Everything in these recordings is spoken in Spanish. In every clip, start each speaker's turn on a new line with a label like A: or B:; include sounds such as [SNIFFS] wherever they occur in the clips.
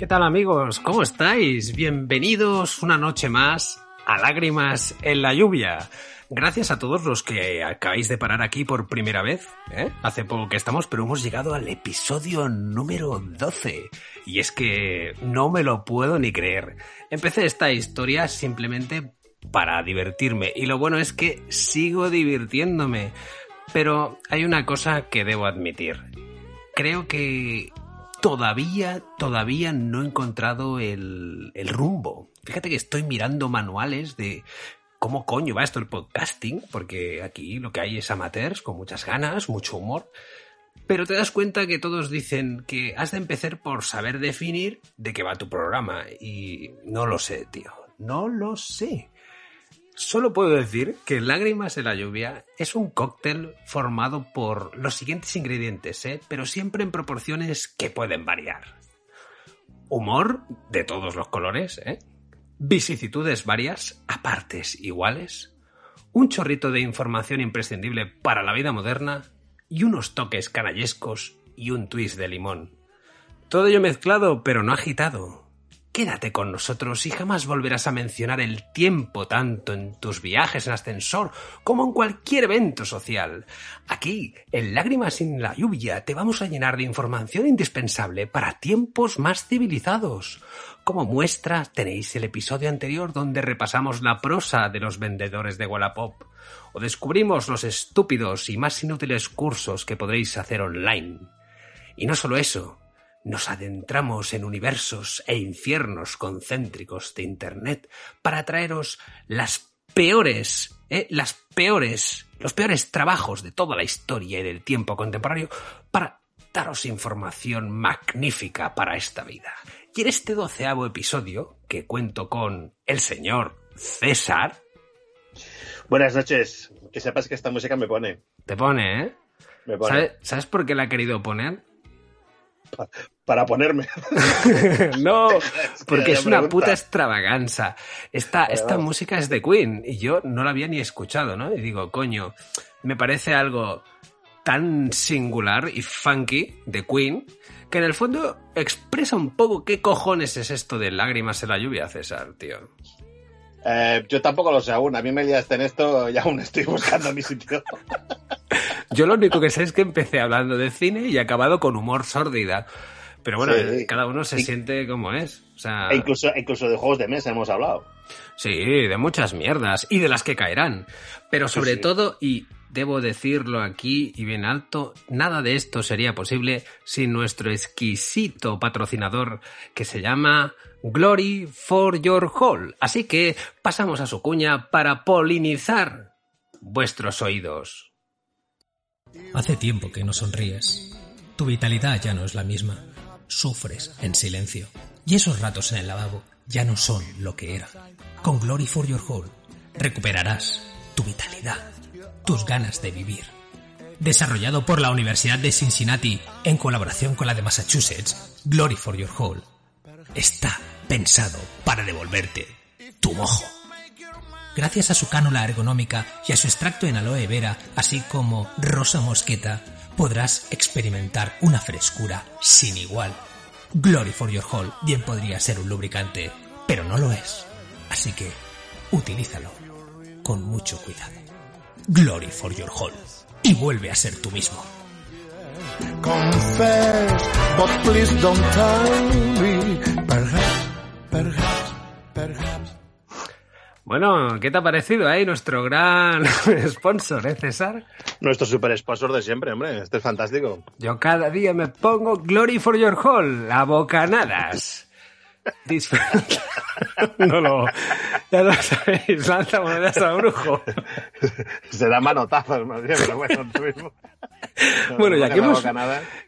A: ¿Qué tal amigos? ¿Cómo estáis? Bienvenidos una noche más a Lágrimas en la Lluvia. Gracias a todos los que acabáis de parar aquí por primera vez. ¿eh? Hace poco que estamos, pero hemos llegado al episodio número 12. Y es que no me lo puedo ni creer. Empecé esta historia simplemente para divertirme. Y lo bueno es que sigo divirtiéndome. Pero hay una cosa que debo admitir. Creo que todavía, todavía no he encontrado el, el rumbo. Fíjate que estoy mirando manuales de cómo coño va esto el podcasting, porque aquí lo que hay es amateurs con muchas ganas, mucho humor. Pero te das cuenta que todos dicen que has de empezar por saber definir de qué va tu programa. Y no lo sé, tío. No lo sé. Solo puedo decir que Lágrimas en la lluvia es un cóctel formado por los siguientes ingredientes, ¿eh? pero siempre en proporciones que pueden variar. Humor de todos los colores, ¿eh? vicisitudes varias a partes iguales, un chorrito de información imprescindible para la vida moderna y unos toques canallescos y un twist de limón. Todo ello mezclado pero no agitado, Quédate con nosotros y jamás volverás a mencionar el tiempo tanto en tus viajes en ascensor como en cualquier evento social. Aquí, en Lágrimas sin la lluvia, te vamos a llenar de información indispensable para tiempos más civilizados. Como muestra tenéis el episodio anterior donde repasamos la prosa de los vendedores de Wallapop o descubrimos los estúpidos y más inútiles cursos que podréis hacer online. Y no solo eso, nos adentramos en universos e infiernos concéntricos de Internet para traeros las peores, ¿eh? las peores, los peores trabajos de toda la historia y del tiempo contemporáneo para daros información magnífica para esta vida. Y en este doceavo episodio, que cuento con el señor César.
B: Buenas noches. Que sepas que esta música me pone.
A: Te pone, ¿eh?
B: Me pone.
A: ¿Sabes, ¿Sabes por qué la ha querido poner?
B: Para ponerme. [LAUGHS]
A: no, [LAUGHS] porque es una puta extravaganza. Esta, esta música es de Queen y yo no la había ni escuchado, ¿no? Y digo, coño, me parece algo tan singular y funky de Queen que en el fondo expresa un poco qué cojones es esto de lágrimas en la lluvia, César, tío.
B: Eh, yo tampoco lo sé aún. A mí me liaste en esto y aún estoy buscando mi sitio. [LAUGHS]
A: Yo lo único que sé es que empecé hablando de cine y he acabado con humor sórdida. Pero bueno, sí. cada uno se siente como es. O sea...
B: e incluso, incluso de juegos de mesa hemos hablado.
A: Sí, de muchas mierdas y de las que caerán. Pero sobre todo, y debo decirlo aquí y bien alto, nada de esto sería posible sin nuestro exquisito patrocinador que se llama Glory for Your Hall. Así que pasamos a su cuña para polinizar vuestros oídos.
C: Hace tiempo que no sonríes. Tu vitalidad ya no es la misma. Sufres en silencio. Y esos ratos en el lavabo ya no son lo que eran. Con Glory for Your Hall recuperarás tu vitalidad, tus ganas de vivir. Desarrollado por la Universidad de Cincinnati en colaboración con la de Massachusetts, Glory for Your Hall está pensado para devolverte tu mojo. Gracias a su cánula ergonómica y a su extracto en aloe vera, así como rosa mosqueta, podrás experimentar una frescura sin igual. Glory for Your Hall bien podría ser un lubricante, pero no lo es. Así que utilízalo con mucho cuidado. Glory for Your Hall y vuelve a ser tú mismo.
A: Bueno, ¿qué te ha parecido ahí nuestro gran [LAUGHS] sponsor, eh, César?
B: Nuestro super sponsor de siempre, hombre. Este es fantástico.
A: Yo cada día me pongo Glory for Your Hall, a bocanadas. [LAUGHS] Disfruta. [LAUGHS] no lo. Ya lo sabéis, lanza monedas a brujo.
B: Se da manotazos, más bien, pero bueno, tú mismo.
A: Bueno, ya que hemos.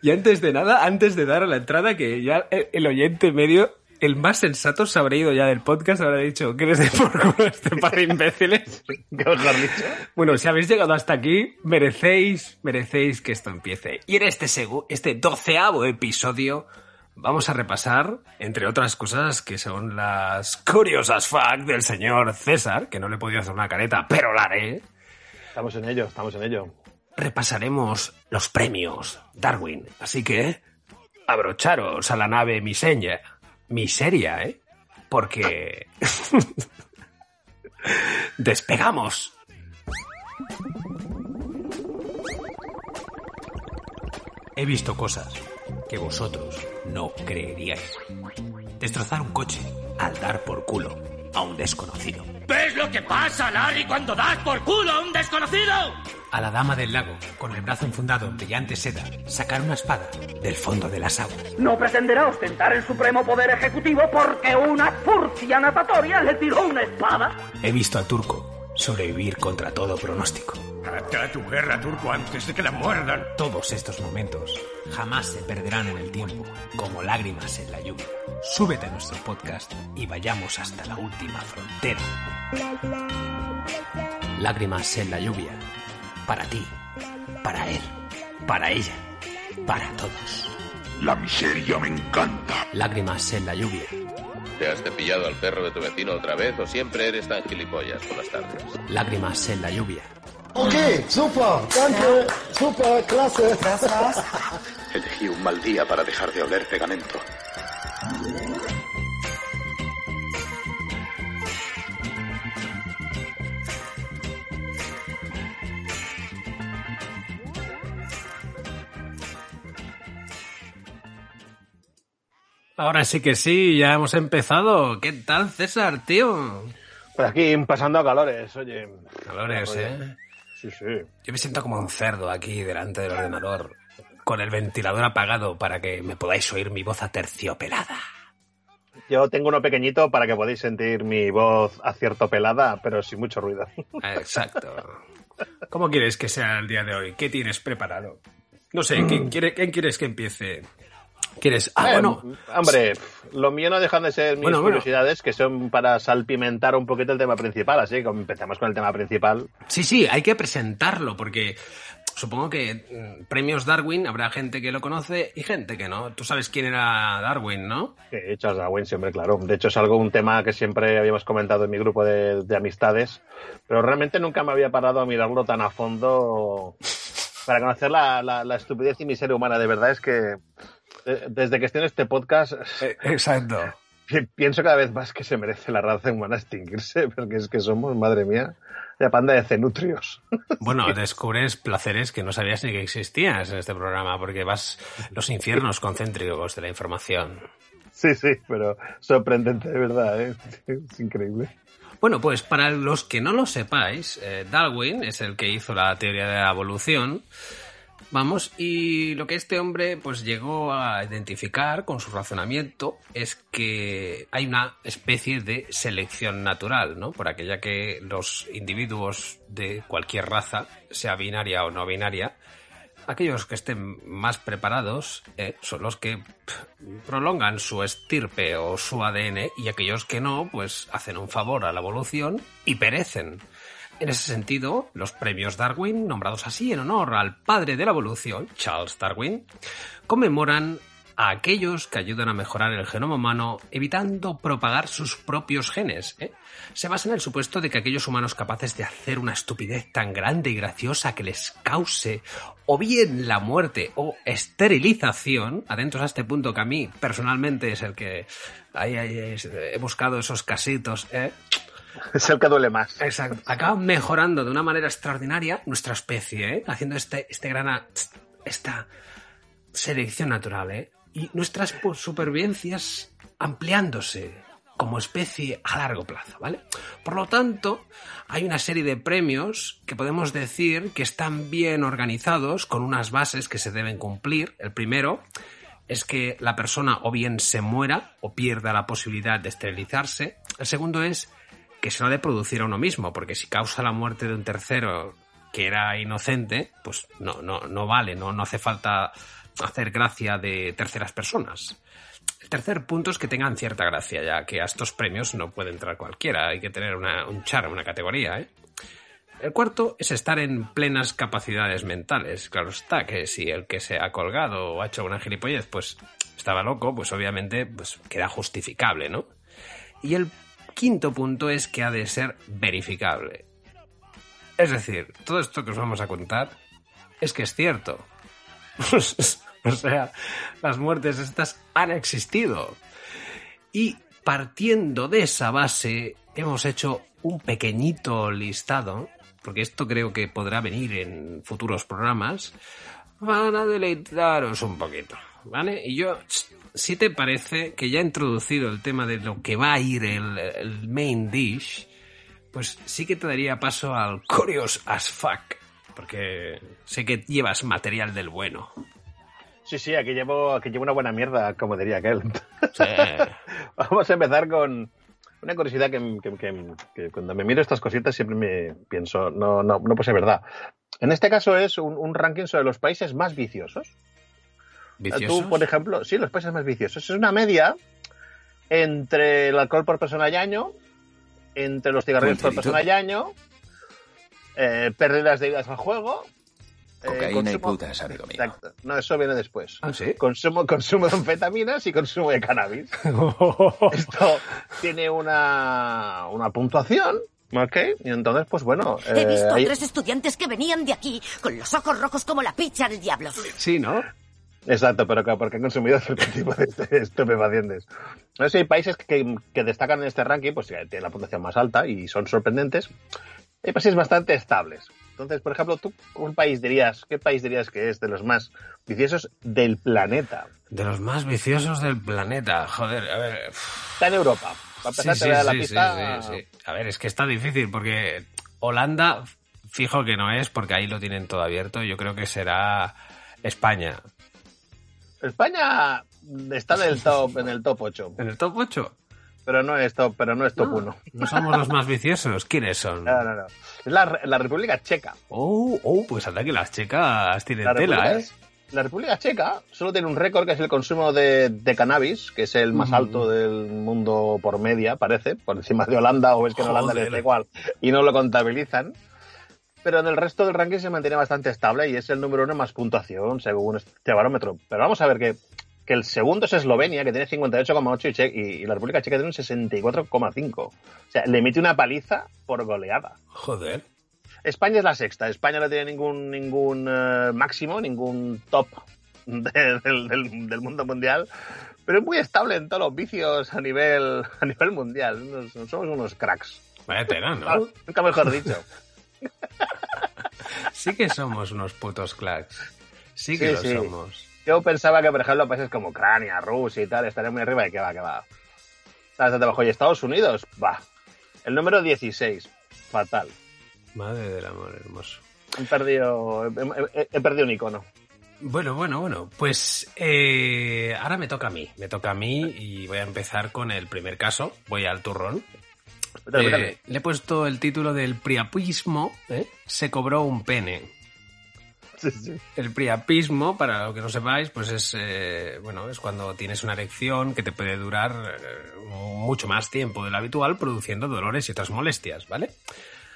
A: Y antes de nada, antes de dar a la entrada, que ya el oyente medio, el más sensato, se habrá ido ya del podcast, habrá dicho que eres de por culo [LAUGHS] este par de imbéciles.
B: ¿Qué os lo has dicho?
A: Bueno, si habéis llegado hasta aquí, merecéis, merecéis que esto empiece. Y en este este doceavo episodio vamos a repasar, entre otras cosas, que son las curiosas facts del señor César, que no le he podido hacer una careta, pero la haré.
B: Estamos en ello, estamos en ello.
A: Repasaremos los premios Darwin, así que abrocharos a la nave miseria, miseria, ¿eh? Porque [LAUGHS] despegamos. He visto cosas que vosotros no creeríais. Destrozar un coche al dar por culo a un desconocido.
D: ¿Ves lo que pasa, Larry, cuando das por culo a un desconocido?
C: A la dama del lago, con el brazo enfundado en brillante seda, sacar una espada
A: Del fondo de las aguas.
E: No pretenderá ostentar el supremo poder ejecutivo porque una furcia natatoria le tiró una espada.
A: He visto al turco sobrevivir contra todo pronóstico.
D: Ata tu guerra, turco, antes de que la muerdan.
A: Todos estos momentos jamás se perderán en el tiempo, como lágrimas en la lluvia. Súbete a nuestro podcast y vayamos hasta la última frontera. Lágrimas en la lluvia. Para ti, para él, para ella, para todos.
F: La miseria me encanta.
A: Lágrimas en la lluvia.
G: ¿Te has cepillado al perro de tu vecino otra vez o siempre eres tan gilipollas por las tardes?
A: Lágrimas en la lluvia.
H: Okay, super, danke, super, klasse. [LAUGHS]
F: Elegí un mal día para dejar de oler pegamento.
A: Ahora sí que sí, ya hemos empezado. ¿Qué tal, César, tío?
B: Por aquí pasando a calores, oye.
A: Calores,
B: Oye,
A: ¿eh?
B: Sí, sí.
A: Yo me siento como un cerdo aquí delante del ordenador, con el ventilador apagado para que me podáis oír mi voz aterciopelada.
B: Yo tengo uno pequeñito para que podáis sentir mi voz acierto pelada, pero sin mucho ruido.
A: Exacto. ¿Cómo quieres que sea el día de hoy? ¿Qué tienes preparado? No sé, ¿quién, [CLEARS THROAT] quiere, quién quieres que empiece? ¿Quieres? Ah,
B: Eh,
A: bueno.
B: Hombre, lo mío no dejan de ser mis
A: Bueno, bueno.
B: curiosidades, que son para salpimentar un poquito el tema principal. Así que empezamos con el tema principal.
A: Sí, sí, hay que presentarlo porque supongo que mm, premios Darwin habrá gente que lo conoce y gente que no. Tú sabes quién era Darwin, ¿no?
B: Que Charles Darwin siempre, claro. De hecho, es algo, un tema que siempre habíamos comentado en mi grupo de, de amistades, pero realmente nunca me había parado a mirarlo tan a fondo para conocer la, la- la estupidez y miseria humana. De verdad es que desde que estoy en este podcast
A: Exacto.
B: pi- pienso cada vez más que se merece la raza humana extinguirse, [LAUGHS] porque es que somos, madre mía, la panda de cenutrios. [LAUGHS]
A: Bueno, descubres placeres que no sabías ni que existías en este programa porque vas los infiernos concéntricos de la información.
B: Sí, sí, pero sorprendente, de verdad, ¿eh? es increíble.
A: Bueno, pues para los que no lo sepáis, eh, Darwin es el que hizo la teoría de la evolución. Vamos, y lo que este hombre pues llegó a identificar con su razonamiento es que hay una especie de selección natural, ¿no? Por aquella que los individuos de cualquier raza, sea binaria o no binaria, aquellos que estén más preparados eh, son los que prolongan su estirpe o su ADN y aquellos que no, pues hacen un favor a la evolución y perecen. En ese sentido, los premios Darwin, nombrados así en honor al padre de la evolución, Charles Darwin, conmemoran a aquellos que ayudan a mejorar el genoma humano evitando propagar sus propios genes. ¿eh? Se basa en el supuesto de que aquellos humanos capaces de hacer una estupidez tan grande y graciosa que les cause o bien la muerte o esterilización, atentos a este punto que a mí personalmente es el que ahí, he buscado esos casitos, ¿eh? [LAUGHS]
B: Es el que duele más.
A: Exacto. Acaban mejorando de una manera extraordinaria nuestra especie, ¿eh? Haciendo este, este gran... esta selección natural, ¿eh? Y nuestras supervivencias ampliándose como especie a largo plazo, ¿vale? Por lo tanto, hay una serie de premios que podemos decir que están bien organizados con unas bases que se deben cumplir. El primero es que la persona o bien se muera o pierda la posibilidad de esterilizarse. El segundo es que se lo ha de producir a uno mismo, porque si causa la muerte de un tercero que era inocente, pues no, no, no vale, no, no hace falta hacer gracia de terceras personas. El tercer punto es que tengan cierta gracia, ya que a estos premios no puede entrar cualquiera, hay que tener una, un char, una categoría, ¿eh? El cuarto es estar en plenas capacidades mentales. Claro está que si el que se ha colgado o ha hecho una gilipollez, pues estaba loco, pues obviamente pues queda justificable, ¿no? Y el quinto punto es que ha de ser verificable. Es decir, todo esto que os vamos a contar es que es cierto. [LAUGHS] o sea, las muertes estas han existido. Y partiendo de esa base, hemos hecho un pequeñito listado, porque esto creo que podrá venir en futuros programas, van a deleitaros un poquito, ¿vale? Y yo, si te parece que ya he introducido el tema de lo que va a ir el, el main dish, pues sí que te daría paso al Curious as fuck, porque sé que llevas material del bueno.
B: Sí, sí, aquí llevo, aquí llevo una buena mierda, como diría aquel. Sí. [LAUGHS] Vamos a empezar con una curiosidad que, que, que, que, cuando me miro estas cositas siempre me pienso, no, no, no puede ser verdad. En este caso es un, un ranking sobre los países más viciosos.
A: ¿Viciosos?
B: Tú, por ejemplo, sí, los países más viciosos. Es una media entre el alcohol por persona y año, entre los cigarrillos por persona y año, eh, pérdidas debidas al juego.
F: Cocaína
B: eh, consumo...
F: y putas, amigo mío.
B: Exacto. No, eso viene después.
A: ¿Ah, sí?
B: Consumo, consumo de anfetaminas y consumo de cannabis. [LAUGHS] Esto tiene una, una puntuación Ok, y entonces, pues bueno.
I: He
B: eh,
I: visto a tres estudiantes que venían de aquí con los ojos rojos como la picha del diablo.
A: Sí, ¿no?
B: Exacto, pero que- porque han consumido [LAUGHS] cierto tipo de este- estupefacientes. No sé, hay países que, que destacan en este ranking, pues tienen la puntuación más alta y son sorprendentes. Hay países bastante estables. Entonces, por ejemplo, tú, ¿cuál país dirías, qué país dirías que es de los más viciosos del planeta?
A: De los más viciosos del planeta. Joder, a ver.
B: Está en Europa. Para empezar, te voy a la pista.
A: sí, sí. A ver, es que está difícil porque Holanda, fijo que no es, porque ahí lo tienen todo abierto. Yo creo que será España.
B: España está en el top, en el top 8.
A: ¿En el top 8?
B: Pero no es top, pero no es top 1.
A: No somos los más viciosos. ¿Quiénes son?
B: No, no, no. Es la, la República Checa.
A: Oh, oh, pues anda que las checas tienen
B: La
A: tela, ¿eh?
B: la República Checa solo tiene un récord que es el consumo de, de cannabis, que es el más
A: Mm.
B: alto del mundo por media, parece, por encima de Holanda, o es que en Holanda les da igual y no lo contabilizan. Pero en el resto del ranking se mantiene bastante estable y es el número uno más puntuación según este barómetro. Pero vamos a ver que, que el segundo es Eslovenia, que tiene 58,8 y, y, la República Checa tiene un 64,5. O sea, le emite una paliza por goleada.
A: Joder.
B: España es la sexta. España no tiene ningún, ningún eh, máximo, ningún top de- del, del- del mundo mundial, pero es muy estable en todos los vicios a nivel, a nivel mundial. Nos- somos unos cracks.
A: Vaya tela, ¿no? [LAUGHS]
B: Nunca mejor dicho.
A: Sí que somos unos putos clacks. Sí que
B: Sí,
A: lo
B: sí.
A: somos.
B: Yo pensaba que, por ejemplo, países como Ucrania, Rusia y tal estarían muy arriba y que va, que va. Está bastante abajo. Y Estados Unidos, va. El número 16. Fatal.
A: Madre del amor hermoso.
B: He perdido, he, he- he perdido un icono.
A: Bueno, bueno, bueno. Pues eh, ahora me toca a mí. Me toca a mí y voy a empezar con el primer caso. Voy al turrón. Eh, le he puesto el título del priapismo. ¿eh? Se cobró un pene.
B: Sí, sí.
A: El priapismo, para lo que no sepáis, pues es eh, bueno, es cuando tienes una erección que te puede durar eh, mucho más tiempo del habitual, produciendo dolores y otras molestias, ¿vale?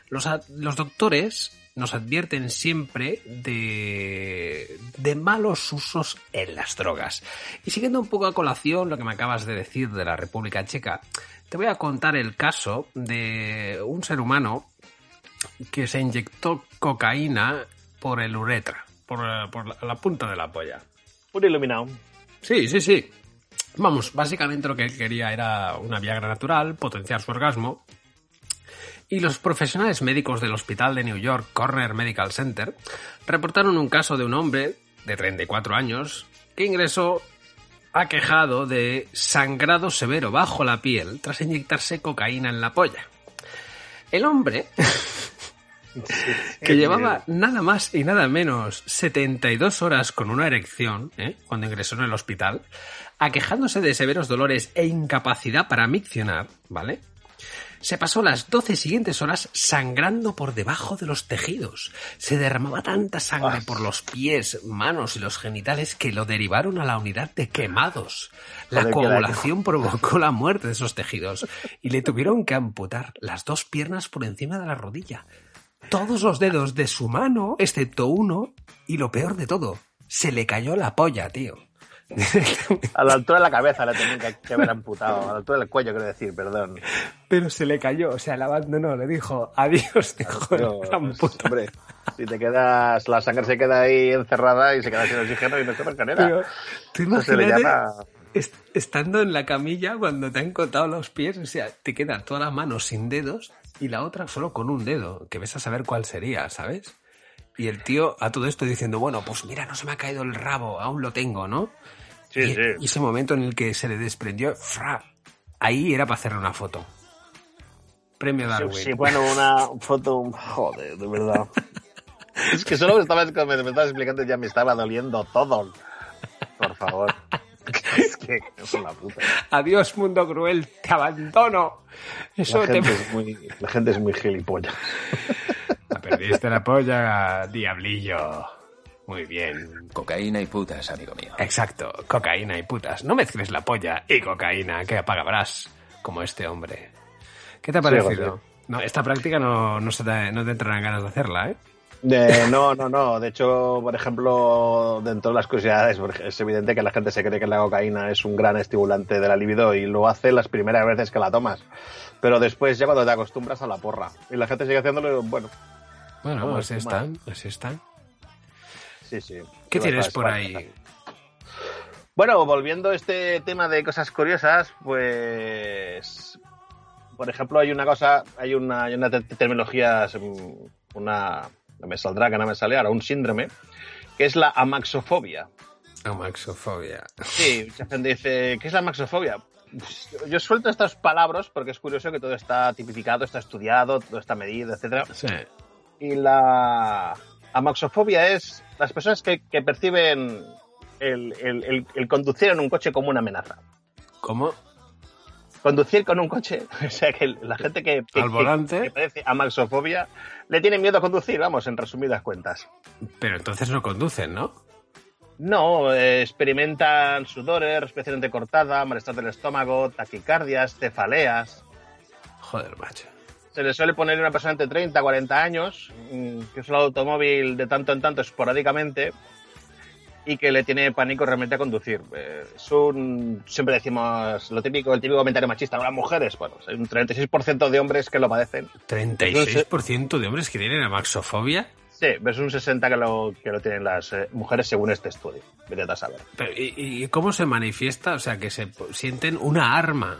A: Los, los doctores nos advierten siempre de, de malos usos en las drogas. Y siguiendo un poco a colación lo que me acabas de decir de la República Checa, te voy a contar el caso de un ser humano que se inyectó cocaína por el uretra, por, por la, la punta de la polla.
B: Un iluminado.
A: Sí, sí, sí. Vamos, básicamente lo que él quería era una Viagra natural, potenciar su orgasmo. Y los profesionales médicos del hospital de New York Corner Medical Center reportaron un caso de un hombre de 34 años que ingresó aquejado de sangrado severo bajo la piel tras inyectarse cocaína en la polla. El hombre, que llevaba nada más y nada menos 72 horas con una erección, ¿eh? cuando ingresó en el hospital, aquejándose de severos dolores e incapacidad para miccionar, ¿vale? Se pasó las 12 siguientes horas sangrando por debajo de los tejidos. Se derramaba tanta sangre por los pies, manos y los genitales que lo derivaron a la unidad de quemados. La coagulación provocó la muerte de esos tejidos y le tuvieron que amputar las dos piernas por encima de la rodilla. Todos los dedos de su mano, excepto uno, y lo peor de todo, se le cayó la polla, tío. [LAUGHS]
B: A la altura de la cabeza le tenían que, que haber amputado. A la altura del cuello, quiero decir, perdón.
A: Pero se le cayó, o sea, la abandonó, le dijo adiós, el gran
B: pues,
A: puto.
B: hombre, [LAUGHS] si te quedas, la sangre se queda ahí encerrada y se queda sin oxígeno y no.
A: Pero,
B: se le
A: imagínate
B: llama...
A: est- estando en la camilla cuando te han cortado los pies, o sea, te quedan todas las manos sin dedos y la otra solo con un dedo, que ves a saber cuál sería, ¿sabes? Y el tío a todo esto diciendo, bueno, pues mira, no se me ha caído el rabo, aún lo tengo, ¿no?
B: Sí,
A: y,
B: sí.
A: y ese momento en el que se le desprendió, ¡fra! ahí era para hacerle una foto. Premio Darwin.
B: Sí, bueno, una foto, joder, de verdad. [LAUGHS] Es que solo me estabas, me, me estabas explicando ya me estaba doliendo todo. Por favor. [LAUGHS] Es que es una puta.
A: Adiós, mundo cruel, te abandono. Eso
B: La
A: te...
B: gente, es muy, la gente es muy gilipollas. [LAUGHS]
A: Perdiste la polla, diablillo. Muy bien.
J: Cocaína y putas, amigo mío.
A: Exacto, cocaína y putas. No mezcles la polla y cocaína, que apagarás como este hombre. ¿Qué te ha parecido? No, esta práctica no, no, se te, no te entrarán ganas de hacerla, ¿eh?
B: Eh, no, no, no. De hecho, por ejemplo, dentro de las curiosidades, es evidente que la gente se cree que la cocaína es un gran estimulante de la libido y lo hace las primeras veces que la tomas. Pero después, ya cuando te acostumbras a la porra y la gente sigue haciéndolo, bueno,
A: Bueno, así están, así están.
B: Sí, sí.
A: ¿Qué tienes por ahí?
B: Bueno, volviendo a este tema de cosas curiosas, pues. Por ejemplo, hay una cosa, hay una, hay una te- terminología, mm, una. No me saldrá, que no me sale ahora, un síndrome, que es la amaxofobia.
A: Amaxofobia.
B: Sí, mucha gente dice, ¿qué es la amaxofobia? Pues, yo- Yo suelto estas palabras porque es curioso que todo está tipificado, está estudiado, todo está medido, etcétera.
A: Sí.
B: Y la amaxofobia es las personas que, que perciben el, el- el- el conducir en un coche como una amenaza.
A: ¿Cómo?
B: Conducir con un coche, [LAUGHS] o sea que la gente que, que,
A: Al volante.
B: que padece amaxofobia le tiene miedo a conducir, vamos, en resumidas cuentas.
A: Pero entonces no conducen, ¿no?
B: No, eh, experimentan sudores, respiración entrecortada, malestar del estómago, taquicardias, cefaleas.
A: Joder, macho.
B: Se le suele poner a una persona entre 30 a 40 años, mm, que usa el automóvil de tanto en tanto esporádicamente y que le tiene pánico realmente a conducir. Eh, es un, siempre decimos lo típico, el típico comentario machista, las mujeres, bueno, hay un 36% de hombres que lo padecen.
A: 36% de hombres que tienen amaxofobia.
B: Sí, ves un 60 que lo, que lo tienen las eh, mujeres según este estudio. Vete a saber.
A: Pero, ¿y, y cómo se manifiesta? O sea, que se sienten una arma.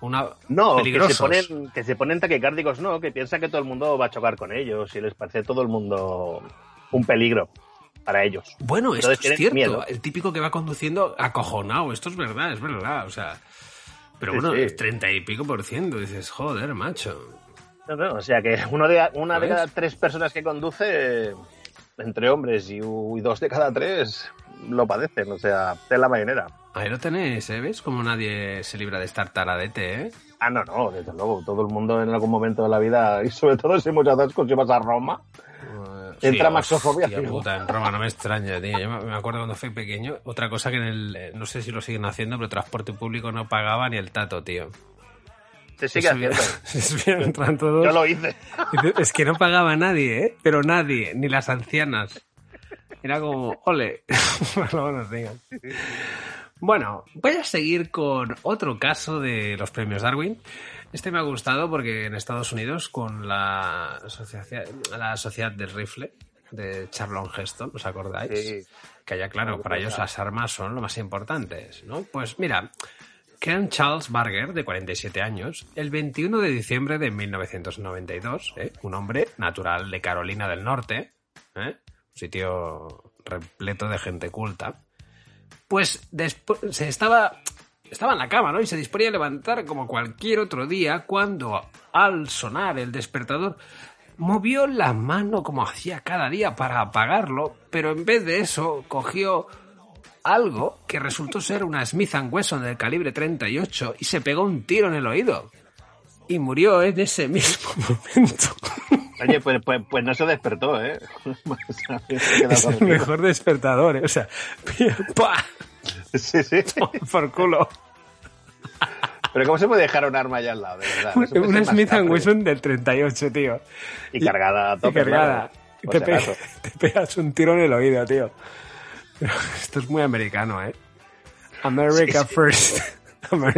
A: Una
B: No, que se,
A: peligrosos.
B: ponen, que se ponen taquicárdicos, no, que piensan que todo el mundo va a chocar con ellos y les parece todo el mundo un peligro para ellos.
A: Bueno, esto
B: Entonces
A: es
B: tienen
A: cierto.
B: miedo.
A: El típico que va conduciendo acojonado. Esto es verdad, es verdad. O sea. Pero bueno,
B: sí.
A: es 30 y pico por ciento. Dices, joder, macho.
B: No, no, o sea que uno de, una de cada tres personas que conduce, entre hombres y, y dos de cada tres, lo padecen. O sea, es la marinera.
A: Ahí lo tenéis, ¿eh? ¿Ves cómo nadie se libra de estar taradete, eh?
B: Ah, no, no, desde luego. Todo el mundo en algún momento de la vida, y sobre todo si muchas veces si vas a Roma, Entra
A: Sí,
B: maxofobia,
A: hostia puta, en Roma no me extraña, tío. Yo me acuerdo cuando fui pequeño. Otra cosa que en el. eh, No sé si lo siguen haciendo, pero transporte público no pagaba ni el tato, tío.
B: se sigue [LAUGHS]
A: Se
B: haciendo.
A: se subían entran todos.
B: Yo lo hice. [LAUGHS]
A: Es que no pagaba nadie, ¿eh? Pero nadie, ni las ancianas. Era como, ole, [LAUGHS] menos digan. Bueno, voy a seguir con otro caso de los premios Darwin. Este me ha gustado porque en Estados Unidos, con la, asociación, la Sociedad del Rifle de Charlon Heston, ¿os acordáis?
B: Sí.
A: Que allá, claro, para ellos las armas son lo más importantes, ¿no? Pues mira, Ken Charles Barger, de 47 años, el 21 de diciembre de 1992, ¿eh? un hombre natural de Carolina del Norte, ¿eh? un sitio repleto de gente culta, Pues se estaba, estaba en la cama, ¿no? Y se disponía a levantar como cualquier otro día cuando al sonar el despertador movió la mano como hacía cada día para apagarlo, pero en vez de eso cogió algo que resultó ser una Smith Wesson del calibre 38 y se pegó un tiro en el oído. Y murió en ese mismo [LAUGHS] momento.
B: Oye, pues, pues, pues no se despertó, ¿eh? [LAUGHS]
A: es el mejor despertador, ¿eh? O sea, [LAUGHS] ¡pah!
B: Sí, sí.
A: Por culo.
B: Pero ¿cómo se puede dejar un arma allá al lado, de verdad? No
A: una Smith Wesson del 38, tío.
B: Y, cargada a tope.
A: Y cargada. Te, pe [LAUGHS] te, pegas un tiro en el oído, tío. Pero esto es muy americano, ¿eh? America
B: sí, sí.
A: first.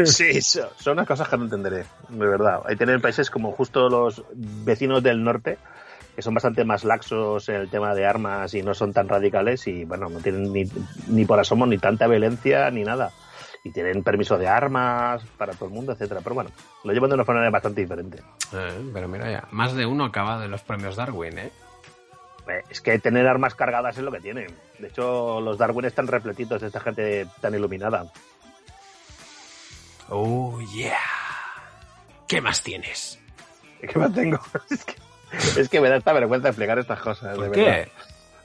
B: Sí, son, son unas cosas que no entenderé, de verdad. Hay tener países como justo los vecinos del norte, que son bastante más laxos en el tema de armas y no son tan radicales y, bueno, no tienen ni, ni por asomo ni tanta violencia ni nada. Y tienen permiso de armas para todo el mundo, etcétera. Pero bueno, lo llevan de una manera bastante diferente.
A: Eh, pero mira ya, más de uno acaba de los premios Darwin, ¿eh?
B: Es que tener armas cargadas es lo que tienen. De hecho, los Darwin están repletitos de esta gente tan iluminada.
A: Oh, yeah. ¿Qué más tienes?
B: ¿Qué más tengo? [LAUGHS] Es que, es que me da esta vergüenza explicar estas cosas.
A: ¿Por
B: de
A: qué?
B: verdad.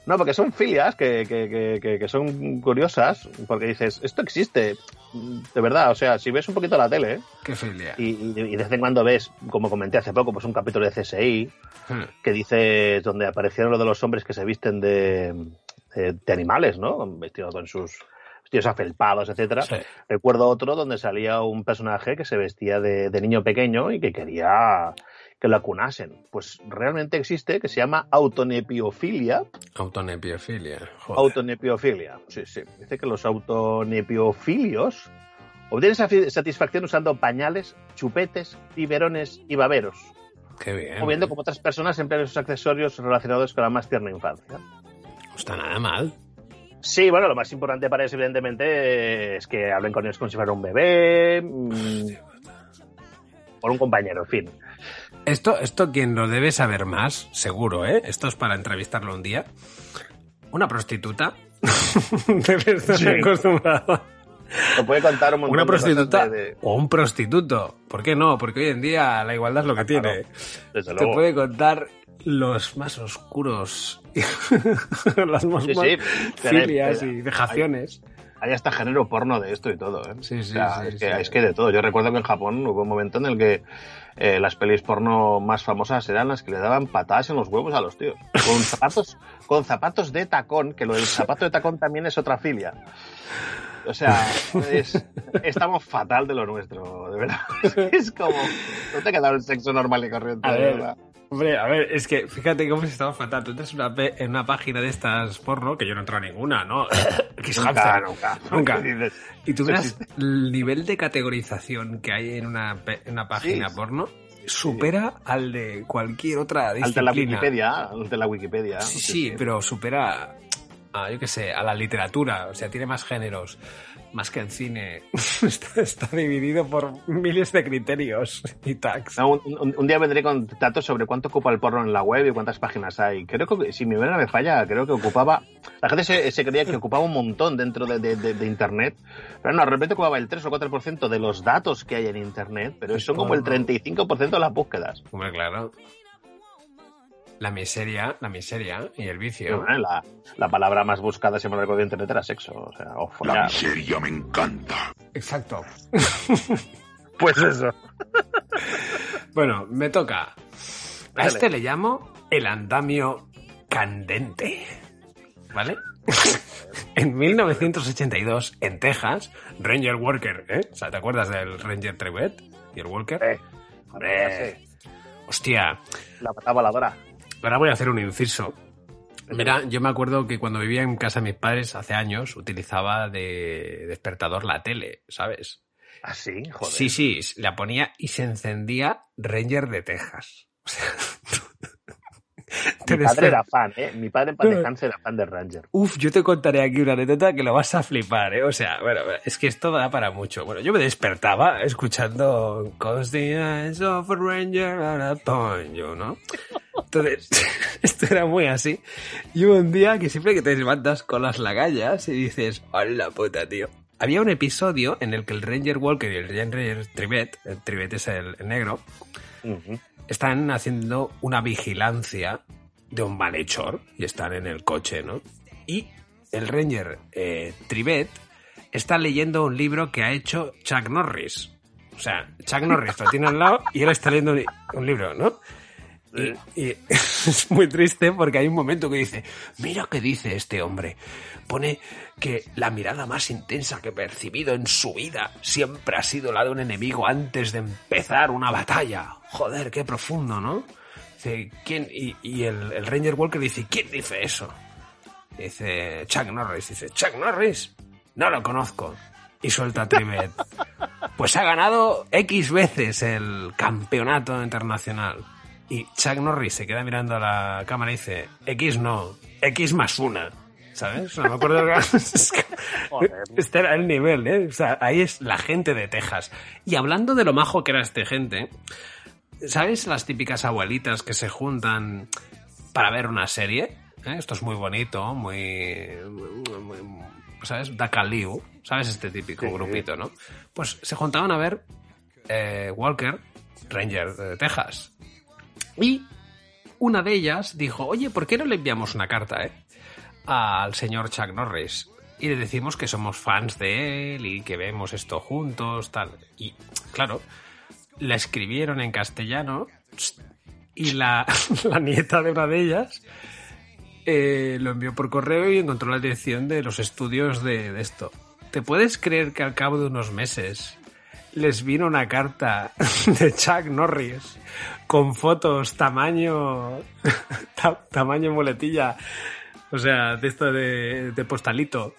B: No, porque son filias que, que, que, que, que son curiosas, porque dices, esto existe, de verdad, o sea, si ves un poquito la tele,
A: ¿Qué filia?
B: y, y, y de vez en cuando ves, como comenté hace poco, pues un capítulo de CSI,
A: Hmm.
B: que dice, donde aparecieron lo de los hombres que se visten de, de, de animales, ¿no? Vestidos con sus vestidos afelpados, etcétera.
A: Sí.
B: Recuerdo otro donde salía un personaje que se vestía de, de niño pequeño y que quería que lo acunasen. Pues realmente existe, que se llama autonepiofilia.
A: Autonepiofilia. Joder.
B: Autonepiofilia, sí, sí. Dice que los autonepiofilios obtienen satisfacción usando pañales, chupetes, biberones y baberos,
A: Qué bien.
B: o viendo como otras personas emplean esos accesorios relacionados con la más tierna infancia.
A: No está nada mal.
B: Sí, bueno, lo más importante para ellos, evidentemente, es que hablen con ellos como si fuera un bebé, mm, o un compañero, en fin.
A: Esto, esto quien lo debe saber más, seguro, ¿eh? Esto es para entrevistarlo un día. Una prostituta. [LAUGHS] debe estar
B: Sí.
A: acostumbrada.
B: Lo puede contar un montón
A: Una prostituta
B: de- de-
A: o un prostituto. ¿Por qué no? Porque hoy en día la igualdad es lo que tiene.
B: desde
A: Te puede contar los más oscuros, [LAUGHS] las más,
B: Sí, sí,
A: filias y vejaciones.
B: Hay hasta género porno de esto y todo, ¿eh?
A: Sí, sí,
B: O sea,
A: sí,
B: es, que, es que de todo. Yo recuerdo que en Japón hubo un momento en el que eh, las pelis porno más famosas eran las que le daban patadas en los huevos a los tíos. Con [LAUGHS] zapatos, con zapatos de tacón, que lo del zapato de tacón también es otra filia. O sea, es- estamos fatal de lo nuestro, de verdad. [LAUGHS] Es como, no te queda el sexo normal y corriente,
A: A
B: de
A: ver,
B: verdad.
A: Hombre, a ver, es que fíjate cómo se estaba fatal. Tú entras en una, en una página de estas porno, que yo no he entrado a ninguna, ¿no? [LAUGHS] X
B: Nunca, nunca. [LAUGHS]
A: Y tú
B: Sí,
A: verás
B: sí.
A: el nivel de categorización que hay en una, en una página
B: Sí.
A: porno supera al de cualquier otra
B: Al de
A: disciplina.
B: la Wikipedia, al de la Wikipedia.
A: Sí, sí, pero supera a, yo qué sé, a la literatura. O sea, tiene más géneros, más que el cine. [LAUGHS] está, está dividido por miles de criterios y tags.
B: No, un, un- un día vendré con datos sobre cuánto ocupa el porno en la web y cuántas páginas hay. Creo que, si mi memoria me falla, creo que ocupaba. La gente se, se creía que ocupaba un montón dentro de, de- de- de Internet. Pero no, de repente ocupaba el 3 o 4% de los datos que hay en Internet, pero son como el 35% de las búsquedas.
A: Hombre, claro. La miseria, la miseria y el vicio.
B: La, la palabra más buscada siempre recuerdo de Internet era sexo. O sea, follar.
F: miseria me encanta.
A: Exacto. [LAUGHS]
B: Pues eso.
A: Bueno, me toca. A
B: Dale.
A: este le llamo el andamio candente. ¿Vale? [LAUGHS] en 1982, en Texas, Ranger Walker, ¿eh? O sea, ¿te acuerdas del Ranger Trevet y el Walker?
B: Eh,
A: Hombre, hostia,
B: La pata voladora.
A: Ahora voy a hacer un inciso. Mira, yo me acuerdo que cuando vivía en casa de mis padres hace años utilizaba de despertador la tele, ¿sabes?
B: Ah, sí, joder.
A: Sí, sí, la ponía y se encendía Ranger de Texas. O [LAUGHS] sea, [LAUGHS] te [LAUGHS]
B: Mi padre era fan, ¿eh? Mi padre en paz descanse era fan de Ranger.
A: Uf, yo te contaré aquí una anécdota que lo vas a flipar, ¿eh? O sea, bueno, es que esto da para mucho. Bueno, yo me despertaba escuchando Cause the eyes of a ranger are upon you, ¿no? Entonces, [LAUGHS] esto era muy así. Y hubo un día que siempre que te levantas con las lagallas y dices, ¡hola puta, tío! Había un episodio en el que el Ranger Walker y el Ranger Trivet, el Trivet es el, el negro, están haciendo una vigilancia de un malhechor y están en el coche, ¿no? Y el Ranger eh, Trivet está leyendo un libro que ha hecho Chuck Norris. O sea, Chuck Norris lo tiene al lado y él está leyendo un, un libro, ¿no? Y, y [LAUGHS] es muy triste porque hay un momento que dice, mira qué dice este hombre. Pone que la mirada más intensa que he percibido en su vida siempre ha sido la de un enemigo antes de empezar una batalla. Joder, qué profundo, ¿no? Dice, ¿quién? Y, y el, el Ranger Walker dice, ¿quién dice eso? Dice Chuck Norris, dice, Chuck Norris, no lo conozco. Y suelta a Trivet. [LAUGHS] Pues ha ganado X veces el campeonato internacional. Y Chuck Norris se queda mirando a la cámara y dice, X no, X más una. ¿Sabes? No me acuerdo. [LAUGHS] este era el nivel, ¿eh? O sea, ahí es la gente de Texas. Y hablando de lo majo que era este gente, ¿sabes las típicas abuelitas que se juntan para ver una serie? ¿Eh? Esto es muy bonito, muy... muy, muy ¿Sabes? Dakaliu, ¿sabes? Este típico
B: Sí.
A: grupito, ¿no? Pues se juntaban a ver eh, Walker, Ranger de Texas. Y una de ellas dijo, oye, ¿por qué no le enviamos una carta, eh? Al señor Chuck Norris. Y le decimos que somos fans de él y que vemos esto juntos, tal. Y, claro, la escribieron en castellano y [LAUGHS] la, nieta de una de ellas eh, lo envió por correo y encontró la dirección de los estudios de, de esto. ¿Te puedes creer que al cabo de unos meses les vino una carta [LAUGHS] de Chuck Norris con fotos tamaño [LAUGHS] ta- tamaño muletilla, o sea, de esto de, de postalito.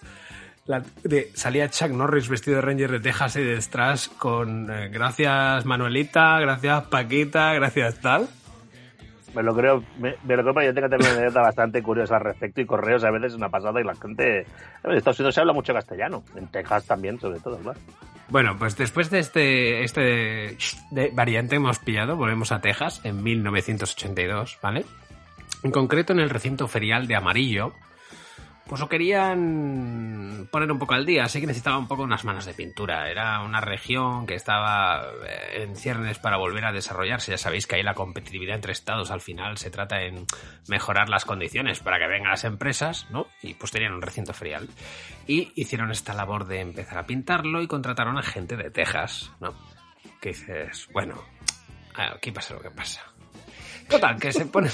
A: La- de- salía Chuck Norris vestido de Ranger de Texas y detrás con eh, gracias Manuelita, gracias Paquita, gracias tal.
B: Me lo creo, me, me lo creo, yo tengo también una anécdota bastante curiosa al respecto y correos a veces es una pasada y la gente... En Estados Unidos se habla mucho castellano, en Texas también, sobre todo, claro.
A: Bueno, pues después de este, este de variante hemos pillado, volvemos a Texas en 1982, ¿vale? En concreto en el recinto ferial de Amarillo, pues lo querían poner un poco al día, así que necesitaba un poco unas manos de pintura. Era una región que estaba eh, en ciernes para volver a desarrollarse. Ya sabéis que ahí la competitividad entre estados al final se trata en mejorar las condiciones para que vengan las empresas, ¿no? Y pues tenían un recinto ferial. Y hicieron esta labor de empezar a pintarlo y contrataron a gente de Texas, ¿no? Que dices, bueno, aquí pasa lo que pasa. Total, que se ponen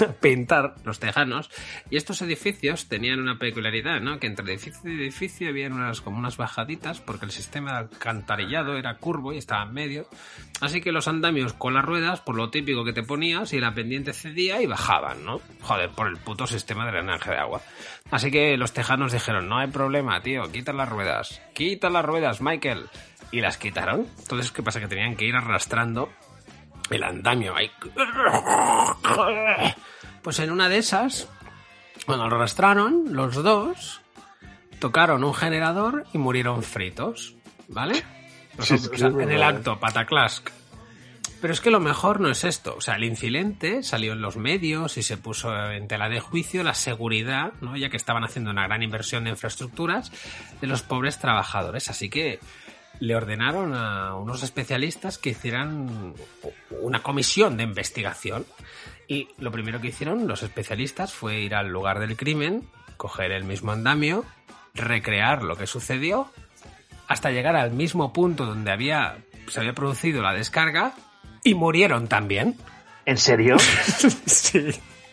A: a pintar los tejanos y estos edificios tenían una peculiaridad, ¿no? Que entre edificio y edificio había unas, como unas bajaditas porque el sistema de alcantarillado era curvo y estaba en medio. Así que los andamios con las ruedas, por lo típico que te ponías y la pendiente cedía y bajaban, ¿no? Joder, por el puto sistema de drenaje de agua. Así que los tejanos dijeron, no hay problema, tío, quita las ruedas, quita las ruedas, Michael. Y las quitaron. Entonces, ¿qué pasa? Que tenían que ir arrastrando el andamio ahí. Pues en una de esas, cuando lo arrastraron, los dos tocaron un generador y murieron fritos, ¿vale? O sea,
B: Sí, sí,
A: o sea,
B: es
A: en el acto, pataclask. Pero es que lo mejor no es esto. O sea, el incidente salió en los medios y se puso en tela de juicio la seguridad, ¿no? Ya que estaban haciendo una gran inversión de infraestructuras de los pobres trabajadores. Así que le ordenaron a unos especialistas que hicieran una comisión de investigación. Y lo primero que hicieron los especialistas fue ir al lugar del crimen, coger el mismo andamio, recrear lo que sucedió, hasta llegar al mismo punto donde había, se había producido la descarga y murieron también.
B: ¿En serio? [LAUGHS]
A: sí.